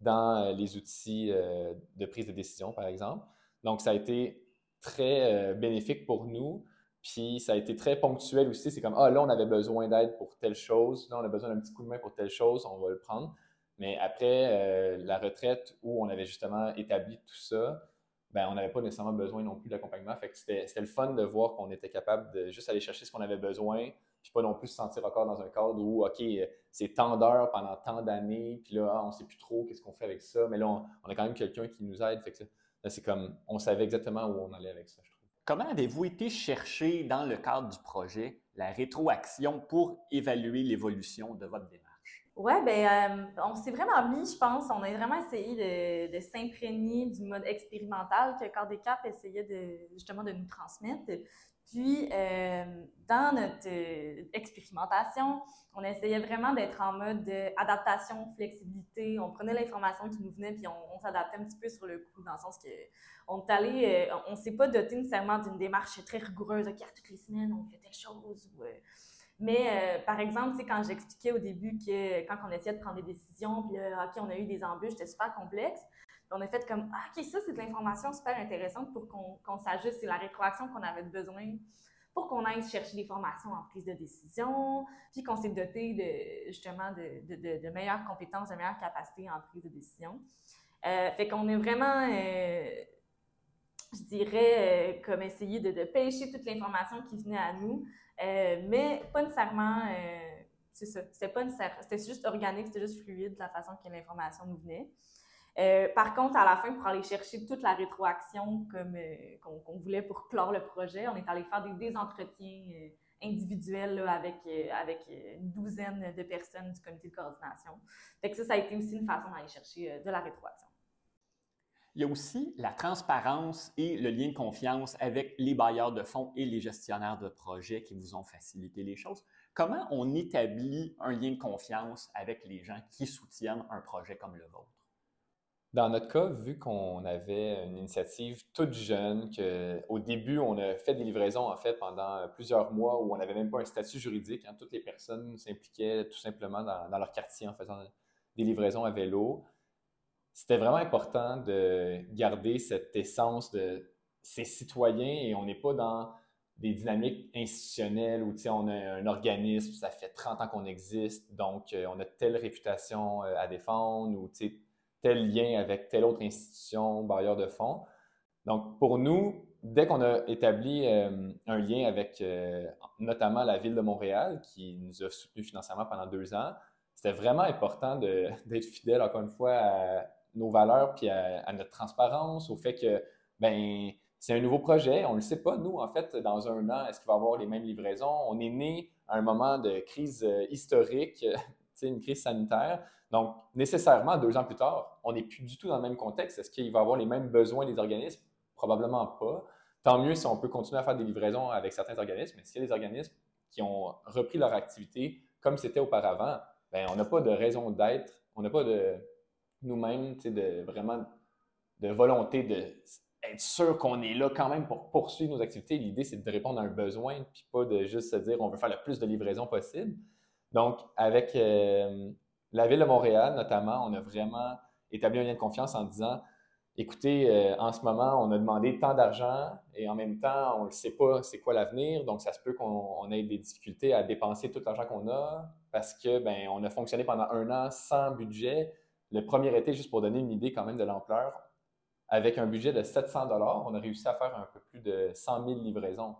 dans euh, les outils euh, de prise de décision, par exemple. Donc, ça a été très bénéfique pour nous. Puis, ça a été très ponctuel aussi. C'est comme, ah, là, on avait besoin d'aide pour telle chose. Là, on a besoin d'un petit coup de main pour telle chose. On va le prendre. Mais après la retraite où on avait justement établi tout ça, ben, on n'avait pas nécessairement besoin non plus d'accompagnement. Fait que c'était, le fun de voir qu'on était capable de juste aller chercher ce qu'on avait besoin, puis pas non plus se sentir encore dans un cadre où, OK, c'est tant d'heures pendant tant d'années, puis là, on ne sait plus trop qu'est-ce qu'on fait avec ça. Mais là, on, a quand même quelqu'un qui nous aide. Fait que là, c'est comme, on savait exactement où on allait avec ça, je trouve. Comment avez-vous été chercher dans le cadre du projet la rétroaction pour évaluer l'évolution de votre démarche? Oui, ben, euh, on s'est vraiment mis, je pense, on a vraiment essayé de, s'imprégner du mode expérimental que Corps des Cap essayait de, justement de nous transmettre. Puis, euh, dans notre euh, expérimentation, on essayait vraiment d'être en mode adaptation, flexibilité. On prenait l'information qui nous venait, puis on, s'adaptait un petit peu sur le coup, dans le sens que on est allé, on s'est pas doté nécessairement d'une démarche très rigoureuse. OK, à toutes les semaines, on fait telle chose. Mais euh, par exemple, quand j'expliquais au début que quand on essayait de prendre des décisions, puis OK, on a eu des embûches, c'était super complexe. on a fait comme ah, OK, ça, c'est de l'information super intéressante pour qu'on s'ajuste. C'est la rétroaction qu'on avait besoin pour qu'on aille chercher des formations en prise de décision, puis qu'on s'est doté de, justement de, de, meilleures compétences, de meilleures capacités en prise de décision. Euh, fait qu'on est vraiment, euh, je dirais, comme essayer de, pêcher toute l'information qui venait à nous, euh, mais pas nécessairement, euh, c'est ça, c'était juste organique, c'était juste fluide la façon que l'information nous venait. Euh, par contre, à la fin, pour aller chercher toute la rétroaction comme qu'on voulait pour clore le projet, on est allé faire des, entretiens individuels avec, avec une douzaine de personnes du comité de coordination. Fait ça, ça a été aussi une façon d'aller chercher de la rétroaction. Il y a aussi la transparence et le lien de confiance avec les bailleurs de fonds et les gestionnaires de projets qui vous ont facilité les choses. Comment on établit un lien de confiance avec les gens qui soutiennent un projet comme le vôtre? Dans notre cas, vu qu'on avait une initiative toute jeune, qu'au début, on a fait des livraisons en fait pendant plusieurs mois où on n'avait même pas un statut juridique, hein, toutes les personnes s'impliquaient tout simplement dans, dans, leur quartier en faisant des livraisons à vélo. C'était vraiment important de garder cette essence de ces citoyens et on n'est pas dans des dynamiques institutionnelles où on a un organisme, ça fait 30 ans qu'on existe, donc euh, on a telle réputation euh, à défendre ou tel lien avec telle autre institution, bailleur de fonds. Donc pour nous, dès qu'on a établi euh, un lien avec notamment la ville de Montréal qui nous a soutenus financièrement pendant deux ans, c'était vraiment important (laughs) d'être fidèle, encore une fois, à nos valeurs puis à, notre transparence, au fait que, ben c'est un nouveau projet. On ne le sait pas, nous, en fait, dans un an, est-ce qu'il va y avoir les mêmes livraisons? On est né à un moment de crise euh, historique, une crise sanitaire. Donc, nécessairement, deux ans plus tard, on n'est plus du tout dans le même contexte. Est-ce qu'il va y avoir les mêmes besoins des organismes? Probablement pas. Tant mieux si on peut continuer à faire des livraisons avec certains organismes, mais s'il y a des organismes qui ont repris leur activité comme c'était auparavant, bien, on n'a pas de raison d'être, on n'a pas de nous-mêmes, de vraiment de volonté de être sûr qu'on est là quand même pour poursuivre nos activités. L'idée, c'est de répondre à un besoin, puis pas de juste se dire on veut faire le plus de livraisons possible. Donc, avec euh, la Ville de Montréal, notamment, on a vraiment établi un lien de confiance en disant écoutez, euh, en ce moment, on a demandé tant d'argent et en même temps, on ne sait pas c'est quoi l'avenir. Donc, ça se peut qu'on ait des difficultés à dépenser tout l'argent qu'on a parce que ben, on a fonctionné pendant un an sans budget. Le premier été, juste pour donner une idée quand même de l'ampleur, avec un budget de 700 dollars, on a réussi à faire un peu plus de 100 000 livraisons.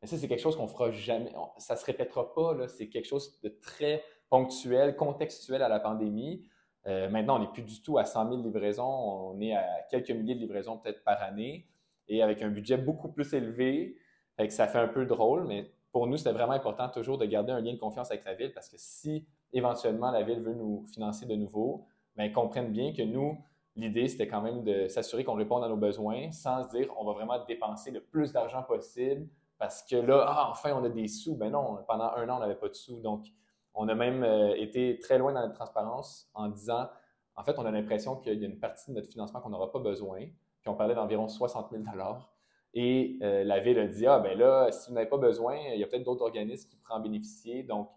Mais ça, c'est quelque chose qu'on fera jamais. Ça se répétera pas. C'est quelque chose de très ponctuel, contextuel à la pandémie. Euh, maintenant, on n'est plus du tout à 100 000 livraisons. On est à quelques milliers de livraisons peut-être par année et avec un budget beaucoup plus élevé. Fait ça fait un peu drôle, mais pour nous, c'était vraiment important toujours de garder un lien de confiance avec la ville parce que si éventuellement la ville veut nous financer de nouveau, bien, comprenne bien que nous, l'idée, c'était quand même de s'assurer qu'on réponde à nos besoins sans se dire on va vraiment dépenser le plus d'argent possible parce que là, ah, enfin, on a des sous. Ben non, pendant un an, on n'avait pas de sous. Donc, on a même euh, été très loin dans notre transparence en disant en fait, on a l'impression qu'il y a une partie de notre financement qu'on n'aura pas besoin. Puis on parlait d'environ 60 000 Et euh, la ville a dit Ah, ben là, si vous n'avez pas besoin, il y a peut-être d'autres organismes qui pourraient en bénéficier. Donc,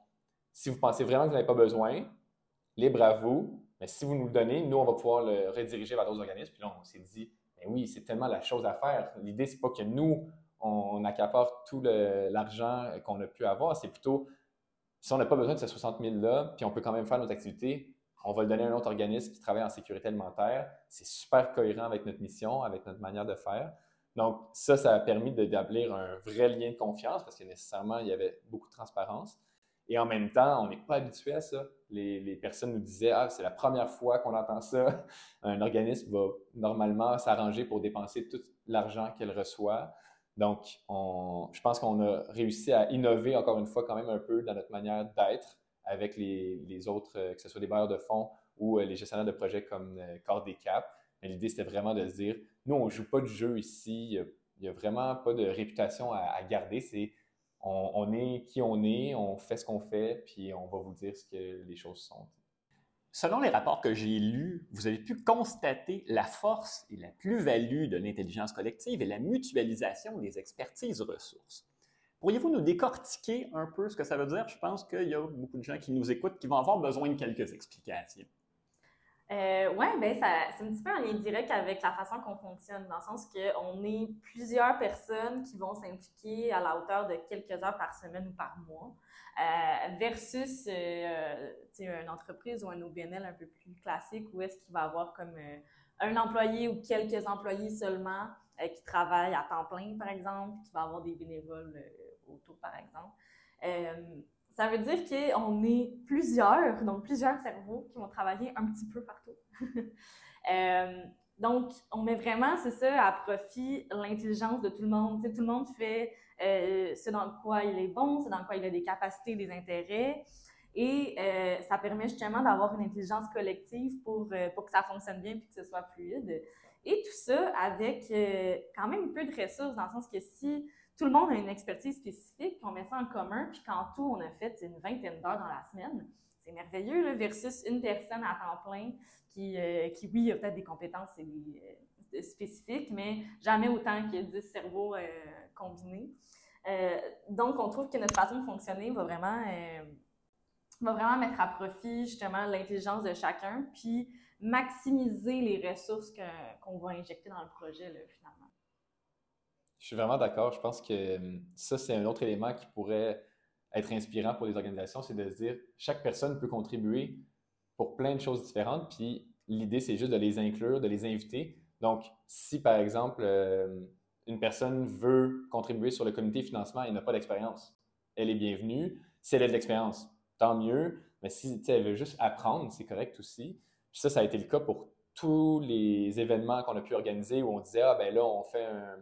si vous pensez vraiment que vous n'avez pas besoin, libre à vous, mais si vous nous le donnez, nous, on va pouvoir le rediriger vers d'autres organismes. Puis là, on s'est dit, ben oui, c'est tellement la chose à faire. L'idée, c'est pas que nous, on accapare tout l'argent qu'on a pu avoir. C'est plutôt, si on n'a pas besoin de ces 60 000-là, puis on peut quand même faire nos activités, on va le donner à un autre organisme qui travaille en sécurité alimentaire. C'est super cohérent avec notre mission, avec notre manière de faire. Donc, ça, ça a permis d'établir un vrai lien de confiance parce que nécessairement, il y avait beaucoup de transparence. Et en même temps, on n'est pas habitué à ça. Les, personnes nous disaient Ah, c'est la première fois qu'on entend ça. (laughs) Un organisme va normalement s'arranger pour dépenser tout l'argent qu'elle reçoit. Donc, je pense qu'on a réussi à innover encore une fois quand même un peu dans notre manière d'être avec les, autres, euh, que ce soit des bailleurs de fonds ou euh, les gestionnaires de projets comme euh, Corps. Mais l'idée, c'était vraiment de se dire, nous, on ne joue pas de jeu ici. Il n'y a, vraiment pas de réputation à, garder. On, est qui on est, on fait ce qu'on fait, puis on va vous dire ce que les choses sont. Selon les rapports que j'ai lus, vous avez pu constater la force et la plus-value de l'intelligence collective et la mutualisation des expertises ressources. Pourriez-vous nous décortiquer un peu ce que ça veut dire? Je pense qu'il y a beaucoup de gens qui nous écoutent qui vont avoir besoin de quelques explications. Euh, oui, ben c'est un petit peu en lien direct avec la façon qu'on fonctionne, dans le sens qu'on est plusieurs personnes qui vont s'impliquer à la hauteur de quelques heures par semaine ou par mois, euh, versus euh, une entreprise ou un OBNL un peu plus classique où est-ce qu'il va avoir comme euh, un employé ou quelques employés seulement qui travaillent à temps plein, par exemple, qui va avoir des bénévoles autour, par exemple. Ça veut dire qu'on est plusieurs, donc plusieurs cerveaux qui vont travailler un petit peu partout. (laughs) Euh, donc, on met vraiment, c'est ça, à profit l'intelligence de tout le monde. tout le monde fait euh, ce dans quoi il est bon, ce dans quoi il a des capacités, des intérêts. Et euh, ça permet justement d'avoir une intelligence collective pour, pour que ça fonctionne bien et que ce soit fluide. Et tout ça avec quand même peu de ressources, dans le sens que si tout le monde a une expertise spécifique, on met ça en commun, puis qu'en tout, on a fait une vingtaine d'heures dans la semaine, c'est merveilleux, versus une personne à temps plein qui, euh, qui oui, a peut-être des compétences euh, spécifiques, mais jamais autant que 10 cerveaux euh, combinés. donc, on trouve que notre façon de fonctionner va vraiment, va vraiment mettre à profit justement l'intelligence de chacun, puis maximiser les ressources qu'on va injecter dans le projet, finalement. Je suis vraiment d'accord. Je pense que ça, c'est un autre élément qui pourrait être inspirant pour les organisations, c'est de se dire chaque personne peut contribuer pour plein de choses différentes. Puis l'idée, c'est juste de les inclure, de les inviter. Donc, si par exemple, euh, une personne veut contribuer sur le comité financement et n'a pas d'expérience, elle est bienvenue. Si elle a de l'expérience, tant mieux. Mais si elle veut juste apprendre, c'est correct aussi. Puis ça, ça a été le cas pour tous les événements qu'on a pu organiser où on disait, ah ben là, on fait un,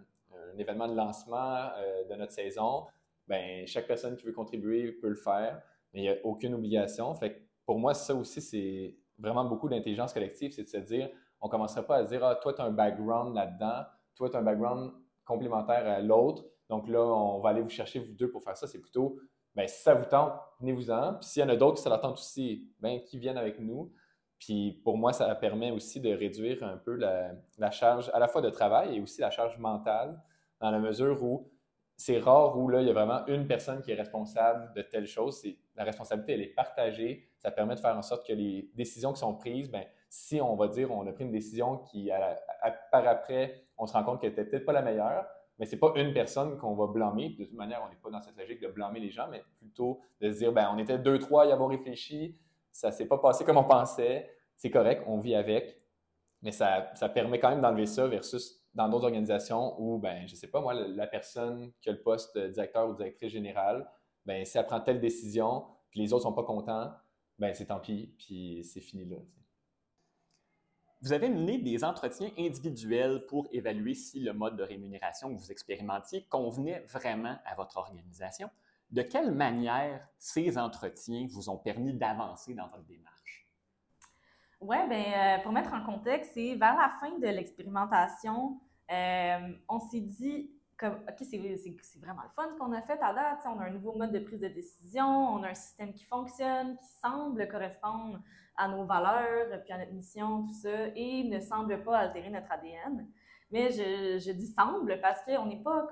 événement de lancement euh, de notre saison ben, chaque personne qui veut contribuer peut le faire, mais il n'y a aucune obligation. Fait pour moi, ça aussi, c'est vraiment beaucoup d'intelligence collective, c'est de se dire, on ne commencerait pas à dire, ah, toi, tu as un background là-dedans, toi, tu as un background complémentaire à l'autre, donc là, on va aller vous chercher, vous deux, pour faire ça. C'est plutôt, ben, si ça vous tente, venez-vous-en. Puis s'il y en a d'autres qui ça tente aussi, ben, qui viennent avec nous. Puis pour moi, ça permet aussi de réduire un peu la, charge à la fois de travail et aussi la charge mentale, dans la mesure où c'est rare où là, il y a vraiment une personne qui est responsable de telle chose. La responsabilité, elle est partagée. Ça permet de faire en sorte que les décisions qui sont prises, ben, si on va dire on a pris une décision qui, par après, on se rend compte qu'elle n'était peut-être pas la meilleure, mais ce n'est pas une personne qu'on va blâmer. De toute manière, on n'est pas dans cette logique de blâmer les gens, mais plutôt de se dire, ben, on était deux, trois à y avoir réfléchi, ça ne s'est pas passé comme on pensait, c'est correct, on vit avec, mais ça, ça permet quand même d'enlever ça versus dans d'autres organisations où, ben, je sais pas, moi, la, personne qui a le poste de directeur ou directrice générale, ben, si elle prend telle décision, puis les autres sont pas contents, ben, c'est tant pis, puis c'est fini là. Vous avez mené des entretiens individuels pour évaluer si le mode de rémunération que vous expérimentiez convenait vraiment à votre organisation. De quelle manière ces entretiens vous ont permis d'avancer dans votre démarche? Oui, ben, euh, pour mettre en contexte, c'est vers la fin de l'expérimentation, euh, on s'est dit, OK, c'est vraiment le fun qu'on a fait à date. On a un nouveau mode de prise de décision, on a un système qui fonctionne, qui semble correspondre à nos valeurs, puis à notre mission, tout ça, et ne semble pas altérer notre ADN. Mais je, dis semble parce qu'on n'est pas,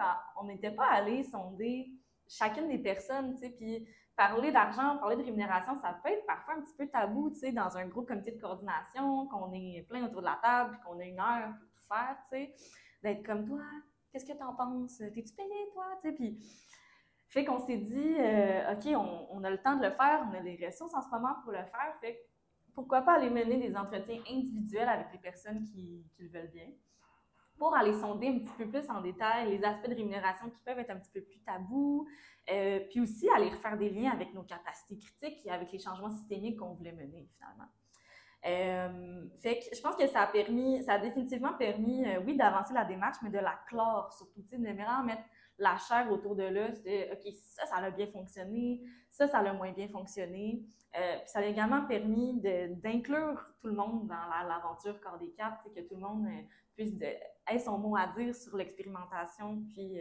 n'était pas allé sonder chacune des personnes, puis parler d'argent, parler de rémunération, ça peut être parfois un petit peu tabou, tu sais, dans un groupe comité de coordination, qu'on est plein autour de la table, puis qu'on a une heure pour tout faire, tu sais, d'être comme toi, qu'est-ce que t'en penses? T'es-tu payé, toi? Tu sais, puis fait qu'on s'est dit, euh, OK, on, a le temps de le faire, on a les ressources en ce moment pour le faire, fait pourquoi pas aller mener des entretiens individuels avec les personnes qui le veulent bien pour aller sonder un petit peu plus en détail les aspects de rémunération qui peuvent être un petit peu plus tabous, euh, puis aussi aller refaire des liens avec nos capacités critiques et avec les changements systémiques qu'on voulait mener finalement. Euh, fait que je pense que ça a permis, ça a définitivement permis, euh, oui, d'avancer la démarche, mais de la clore surtout, de vraiment mettre la chair autour de l'os de OK, ça, ça a bien fonctionné, ça, ça a moins bien fonctionné. puis ça a également permis d'inclure tout le monde dans l'aventure Corps des Quatre, que tout le monde puisse de, ait son mot à dire sur l'expérimentation, puis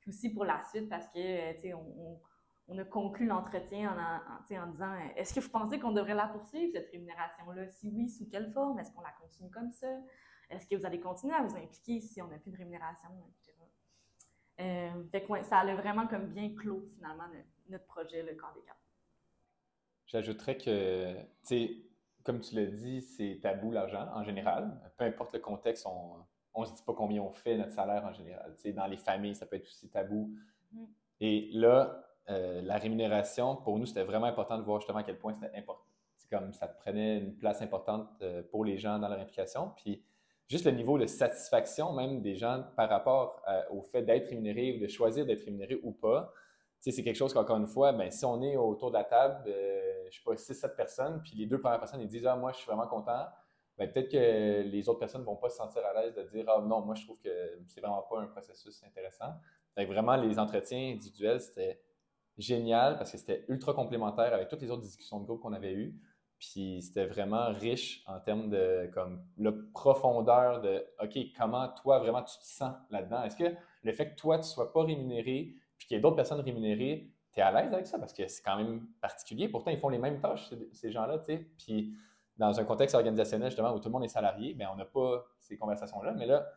puis aussi pour la suite, parce que, euh, tu on, on, a conclu l'entretien en, en, en, disant euh, est-ce que vous pensez qu'on devrait la poursuivre, cette rémunération-là? Si oui, sous quelle forme? Est-ce qu'on la continue comme ça? Est-ce que vous allez continuer à vous impliquer si on n'a plus de rémunération? Euh, fait que, ça a vraiment comme bien clos, finalement, notre, projet, le Corps des Quatre. J'ajouterais que, tu sais, comme tu l'as dit, c'est tabou l'argent en général. Peu importe le contexte, on, ne se dit pas combien on fait notre salaire en général. dans les familles, ça peut être aussi tabou. Mm. Et là, euh, la rémunération, pour nous, c'était vraiment important de voir justement à quel point c'était important. C'est comme ça prenait une place importante euh, pour les gens dans leur implication. Puis juste le niveau de satisfaction même des gens par rapport euh, au fait d'être rémunéré ou de choisir d'être rémunéré ou pas. c'est quelque chose qu'encore une fois, ben, si on est autour de la table, je ne sais pas, 6-7 personnes, puis les deux premières personnes, ils disent Ah, moi, je suis vraiment content ben, peut-être que les autres personnes ne vont pas se sentir à l'aise de dire Ah non, moi je trouve que c'est vraiment pas un processus intéressant. vraiment, les entretiens individuels, c'était génial parce que c'était ultra complémentaire avec toutes les autres discussions de groupe qu'on avait eues. Puis c'était vraiment riche en termes de comme la profondeur de OK, comment toi vraiment tu te sens là-dedans? Est-ce que le fait que toi tu ne sois pas rémunéré, puis qu'il y ait d'autres personnes rémunérées, tu es à l'aise avec ça? Parce que c'est quand même particulier. Pourtant, ils font les mêmes tâches, ces gens-là, tu sais. Puis, dans un contexte organisationnel, justement, où tout le monde est salarié, bien, on n'a pas ces conversations-là. Mais là,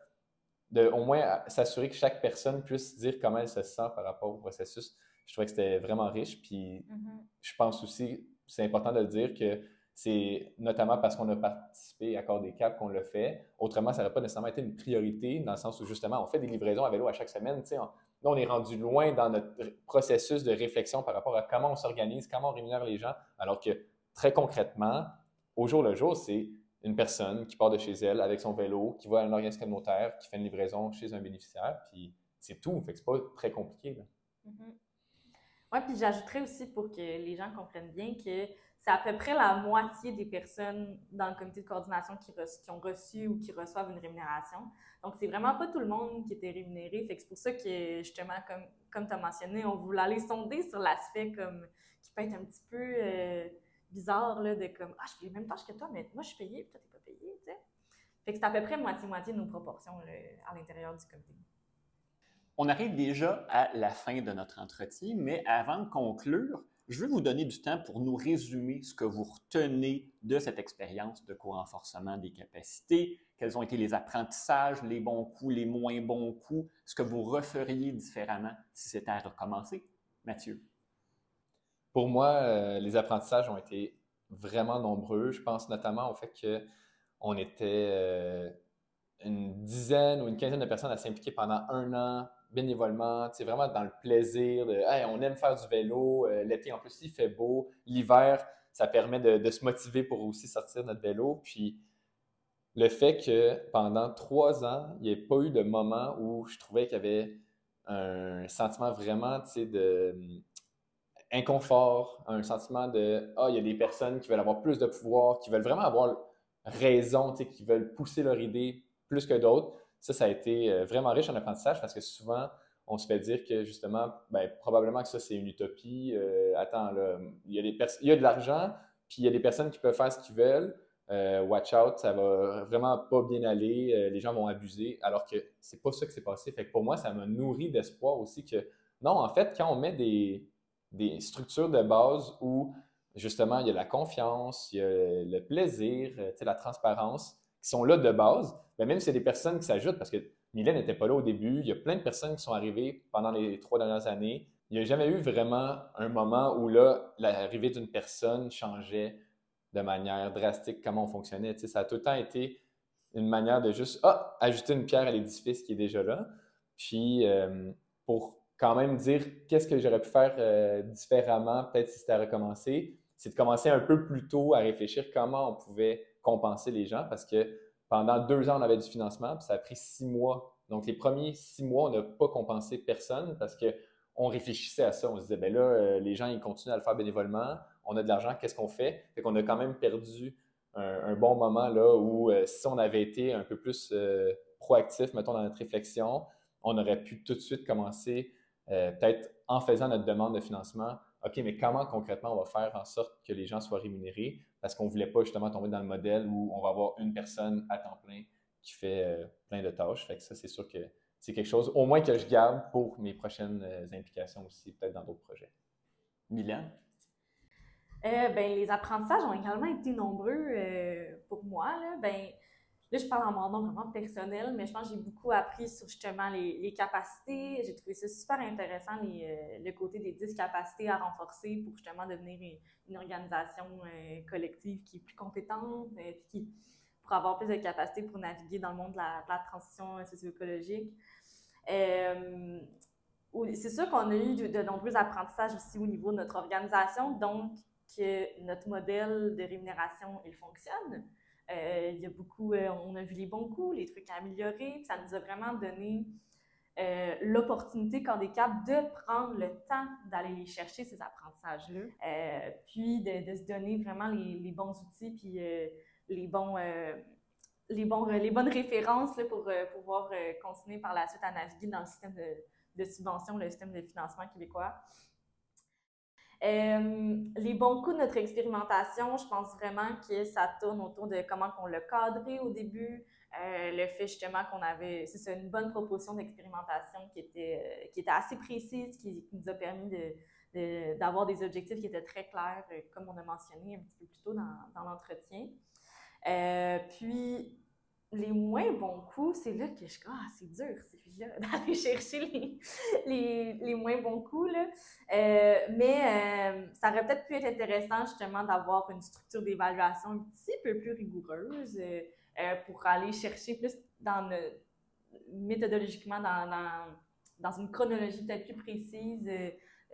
de au moins s'assurer que chaque personne puisse dire comment elle se sent par rapport au processus, je trouvais que c'était vraiment riche. Puis, mm-hmm. je pense aussi, c'est important de le dire que c'est notamment parce qu'on a participé à Corps des Caps qu'on le fait. Autrement, ça n'aurait pas nécessairement été une priorité dans le sens où justement, on fait des livraisons à vélo à chaque semaine. Sais, là, on est rendu loin dans notre processus de réflexion par rapport à comment on s'organise, comment on rémunère les gens, alors que très concrètement, au jour le jour, c'est une personne qui part de chez elle avec son vélo, qui va à un organisme communautaire, qui fait une livraison chez un bénéficiaire, puis c'est tout. Fait que c'est pas très compliqué. Mm-hmm. Oui, puis j'ajouterais aussi pour que les gens comprennent bien que c'est à peu près la moitié des personnes dans le comité de coordination qui, ont reçu ou qui reçoivent une rémunération. Donc, c'est vraiment pas tout le monde qui était rémunéré. C'est pour ça que, justement, comme, comme tu as mentionné, on voulait aller sonder sur l'aspect comme qui peut être un petit peu euh, bizarre, là, de comme Ah, je fais les mêmes tâches que toi, mais moi, je suis payé, puis toi, t'es pas payé, tu sais. Fait que c'est à peu près moitié-moitié nos proportions à l'intérieur du comité. On arrive déjà à la fin de notre entretien, mais avant de conclure, je veux vous donner du temps pour nous résumer ce que vous retenez de cette expérience de co-renforcement des capacités, quels ont été les apprentissages, les bons coups, les moins bons coups, ce que vous referiez différemment si c'était à recommencer. Mathieu. Pour moi, euh, les apprentissages ont été vraiment nombreux. Je pense notamment au fait qu'on était euh, une dizaine ou une quinzaine de personnes à s'impliquer pendant un an bénévolement, vraiment dans le plaisir de on aime faire du vélo, euh, l'été en plus il fait beau, l'hiver ça permet de, se motiver pour aussi sortir notre vélo. Puis le fait que pendant trois ans, il n'y ait pas eu de moment où je trouvais qu'il y avait un sentiment vraiment de inconfort, un sentiment de ah, il y a des personnes qui veulent avoir plus de pouvoir, qui veulent vraiment avoir raison, qui veulent pousser leur idée plus que d'autres ça, ça a été euh, vraiment riche en apprentissage parce que souvent, on se fait dire que justement, ben, probablement que ça, c'est une utopie. Euh, attends, là, il y, a des il y a de l'argent, puis il y a des personnes qui peuvent faire ce qu'ils veulent. Euh, watch out, ça va vraiment pas bien aller, les gens vont abuser, alors que c'est pas ça qui s'est passé. Fait que pour moi, ça m'a nourri d'espoir aussi que non, en fait, quand on met des, des structures de base où justement il y a la confiance, il y a le plaisir, la transparence, qui sont là de base, mais même si c'est des personnes qui s'ajoutent, parce que Mylène n'était pas là au début, il y a plein de personnes qui sont arrivées pendant les trois dernières années. Il n'y a jamais eu vraiment un moment où là, l'arrivée d'une personne changeait de manière drastique comment on fonctionnait. ça a tout le temps été une manière de juste ah, ajouter une pierre à l'édifice qui est déjà là. Puis euh, pour quand même dire qu'est-ce que j'aurais pu faire euh, différemment, peut-être si c'était à recommencer, c'est de commencer un peu plus tôt à réfléchir comment on pouvait compenser les gens parce que pendant deux ans, on avait du financement, puis ça a pris six mois. Donc, les premiers six mois, on n'a pas compensé personne parce qu'on réfléchissait à ça. On se disait, ben là, euh, les gens, ils continuent à le faire bénévolement. On a de l'argent, qu'est-ce qu'on fait? Fait qu'on a quand même perdu un, bon moment là où, euh, si on avait été un peu plus euh, proactif, mettons, dans notre réflexion, on aurait pu tout de suite commencer, peut-être en faisant notre demande de financement, OK, mais comment concrètement on va faire en sorte que les gens soient rémunérés? Parce qu'on ne voulait pas justement tomber dans le modèle où on va avoir une personne à temps plein qui fait euh, plein de tâches. Fait que ça, c'est sûr que c'est quelque chose, au moins que je garde pour mes prochaines euh, implications aussi, peut-être dans d'autres projets. Milan? Euh, ben, les apprentissages ont également été nombreux pour moi. Là. Ben, Là, je parle en mon nom vraiment personnel, mais je pense que j'ai beaucoup appris sur justement les, capacités. J'ai trouvé ça super intéressant, euh, le côté des 10 capacités à renforcer pour justement devenir une, organisation euh, collective qui est plus compétente, euh, qui, pour avoir plus de capacités pour naviguer dans le monde de la, transition socio-écologique. c'est sûr qu'on a eu de, de, nombreux apprentissages aussi au niveau de notre organisation, donc que notre modèle de rémunération, il fonctionne. Euh, il y a beaucoup, euh, on a vu les bons coups, les trucs à améliorer. Ça nous a vraiment donné euh, l'opportunité, quand des caps, de prendre le temps d'aller les chercher, ces apprentissages-là. puis de, de, se donner vraiment les, les bons outils, puis les bons les, bons, les bonnes références là, pour pouvoir continuer par la suite à naviguer dans le système de, de subvention, le système de financement québécois. Euh, les bons coups de notre expérimentation, je pense vraiment que ça tourne autour de comment on l'a cadré au début, euh, le fait justement qu'on avait, c'est une bonne proposition d'expérimentation qui était, euh, qui était assez précise, qui, nous a permis de, d'avoir des objectifs qui étaient très clairs, comme on a mentionné un petit peu plus tôt dans, dans l'entretien. puis, les moins bons coups, c'est là que je ah, c'est dur, (laughs) là d'aller chercher les, les, les, moins bons coups. Là. Euh, mais euh, ça aurait peut-être pu être intéressant justement d'avoir une structure d'évaluation un petit peu plus rigoureuse euh, pour aller chercher plus dans méthodologiquement dans, dans, dans, une chronologie peut-être plus précise.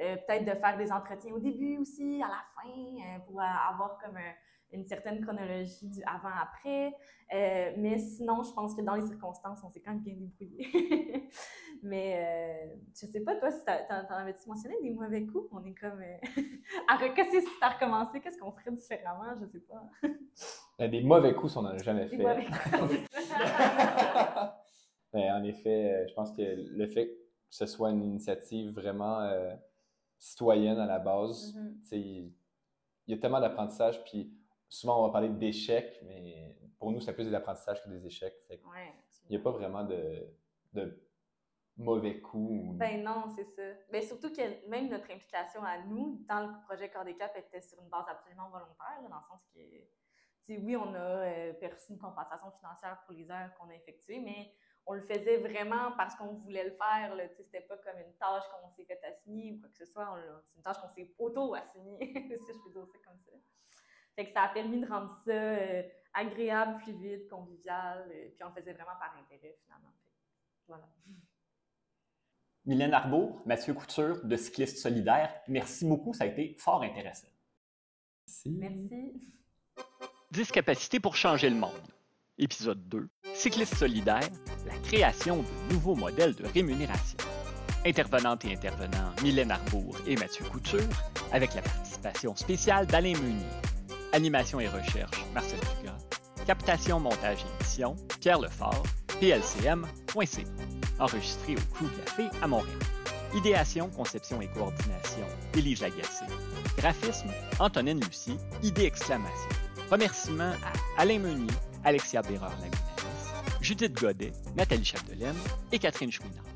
Peut-être de faire des entretiens au début aussi, à la fin, pour avoir comme un, une certaine chronologie du avant-après. Euh, mais sinon, je pense que dans les circonstances, on s'est quand même bien débrouillé. (laughs) mais euh, je sais pas, toi, si t'en avais-tu mentionné des mauvais coups? On est comme euh, (laughs) à recasser si t'as recommencé, qu'est-ce qu'on ferait différemment? Je sais pas. (laughs) Ben, des mauvais coups, on n'en a jamais fait. Mauvais coups, ben, en effet, euh, je pense que le fait que ce soit une initiative vraiment citoyenne à la base, mm-hmm. il y a tellement d'apprentissage, puis souvent on va parler d'échecs, mais pour nous, c'est plus des apprentissages que des échecs. il n'y a pas vraiment de, de mauvais coups. Ben non, c'est ça. Mais ben, surtout que même notre implication à nous dans le projet Corps des Cap était sur une base absolument volontaire, dans le sens que, oui, on a euh, perçu une compensation financière pour les heures qu'on a effectuées, mais on le faisait vraiment parce qu'on voulait le faire. C'était pas comme une tâche qu'on s'est fait assigner ou quoi que ce soit. C'est une tâche qu'on s'est auto-assigner, (laughs) si je peux dire ça comme ça. Fait que ça a permis de rendre ça euh, agréable, fluide, convivial, euh, puis on le faisait vraiment par intérêt finalement. voilà. (laughs) Mylène Arbault, Mathieu Couture de Cyclistes Solidaires, merci beaucoup, ça a été fort intéressant. Merci. Merci. Discapacité pour changer le monde. Épisode 2. Cyclistes solidaires, la création de nouveaux modèles de rémunération. Intervenantes et intervenants Mylène Arbour et Mathieu Couture, avec la participation spéciale d'Alain Meunier. Animation et recherche, Marcel Dugas. Captation, montage et édition, Pierre Lefort, plcm.c. Enregistré au Crew Café à Montréal. Idéation, conception et coordination, Élise Lagacé. Graphisme, Antonine Lucie, idée exclamation. Remerciements à Alain Meunier, Alexia Bérard-Lagunaise, Judith Godet, Nathalie Chapdelaine et Catherine Chouinard.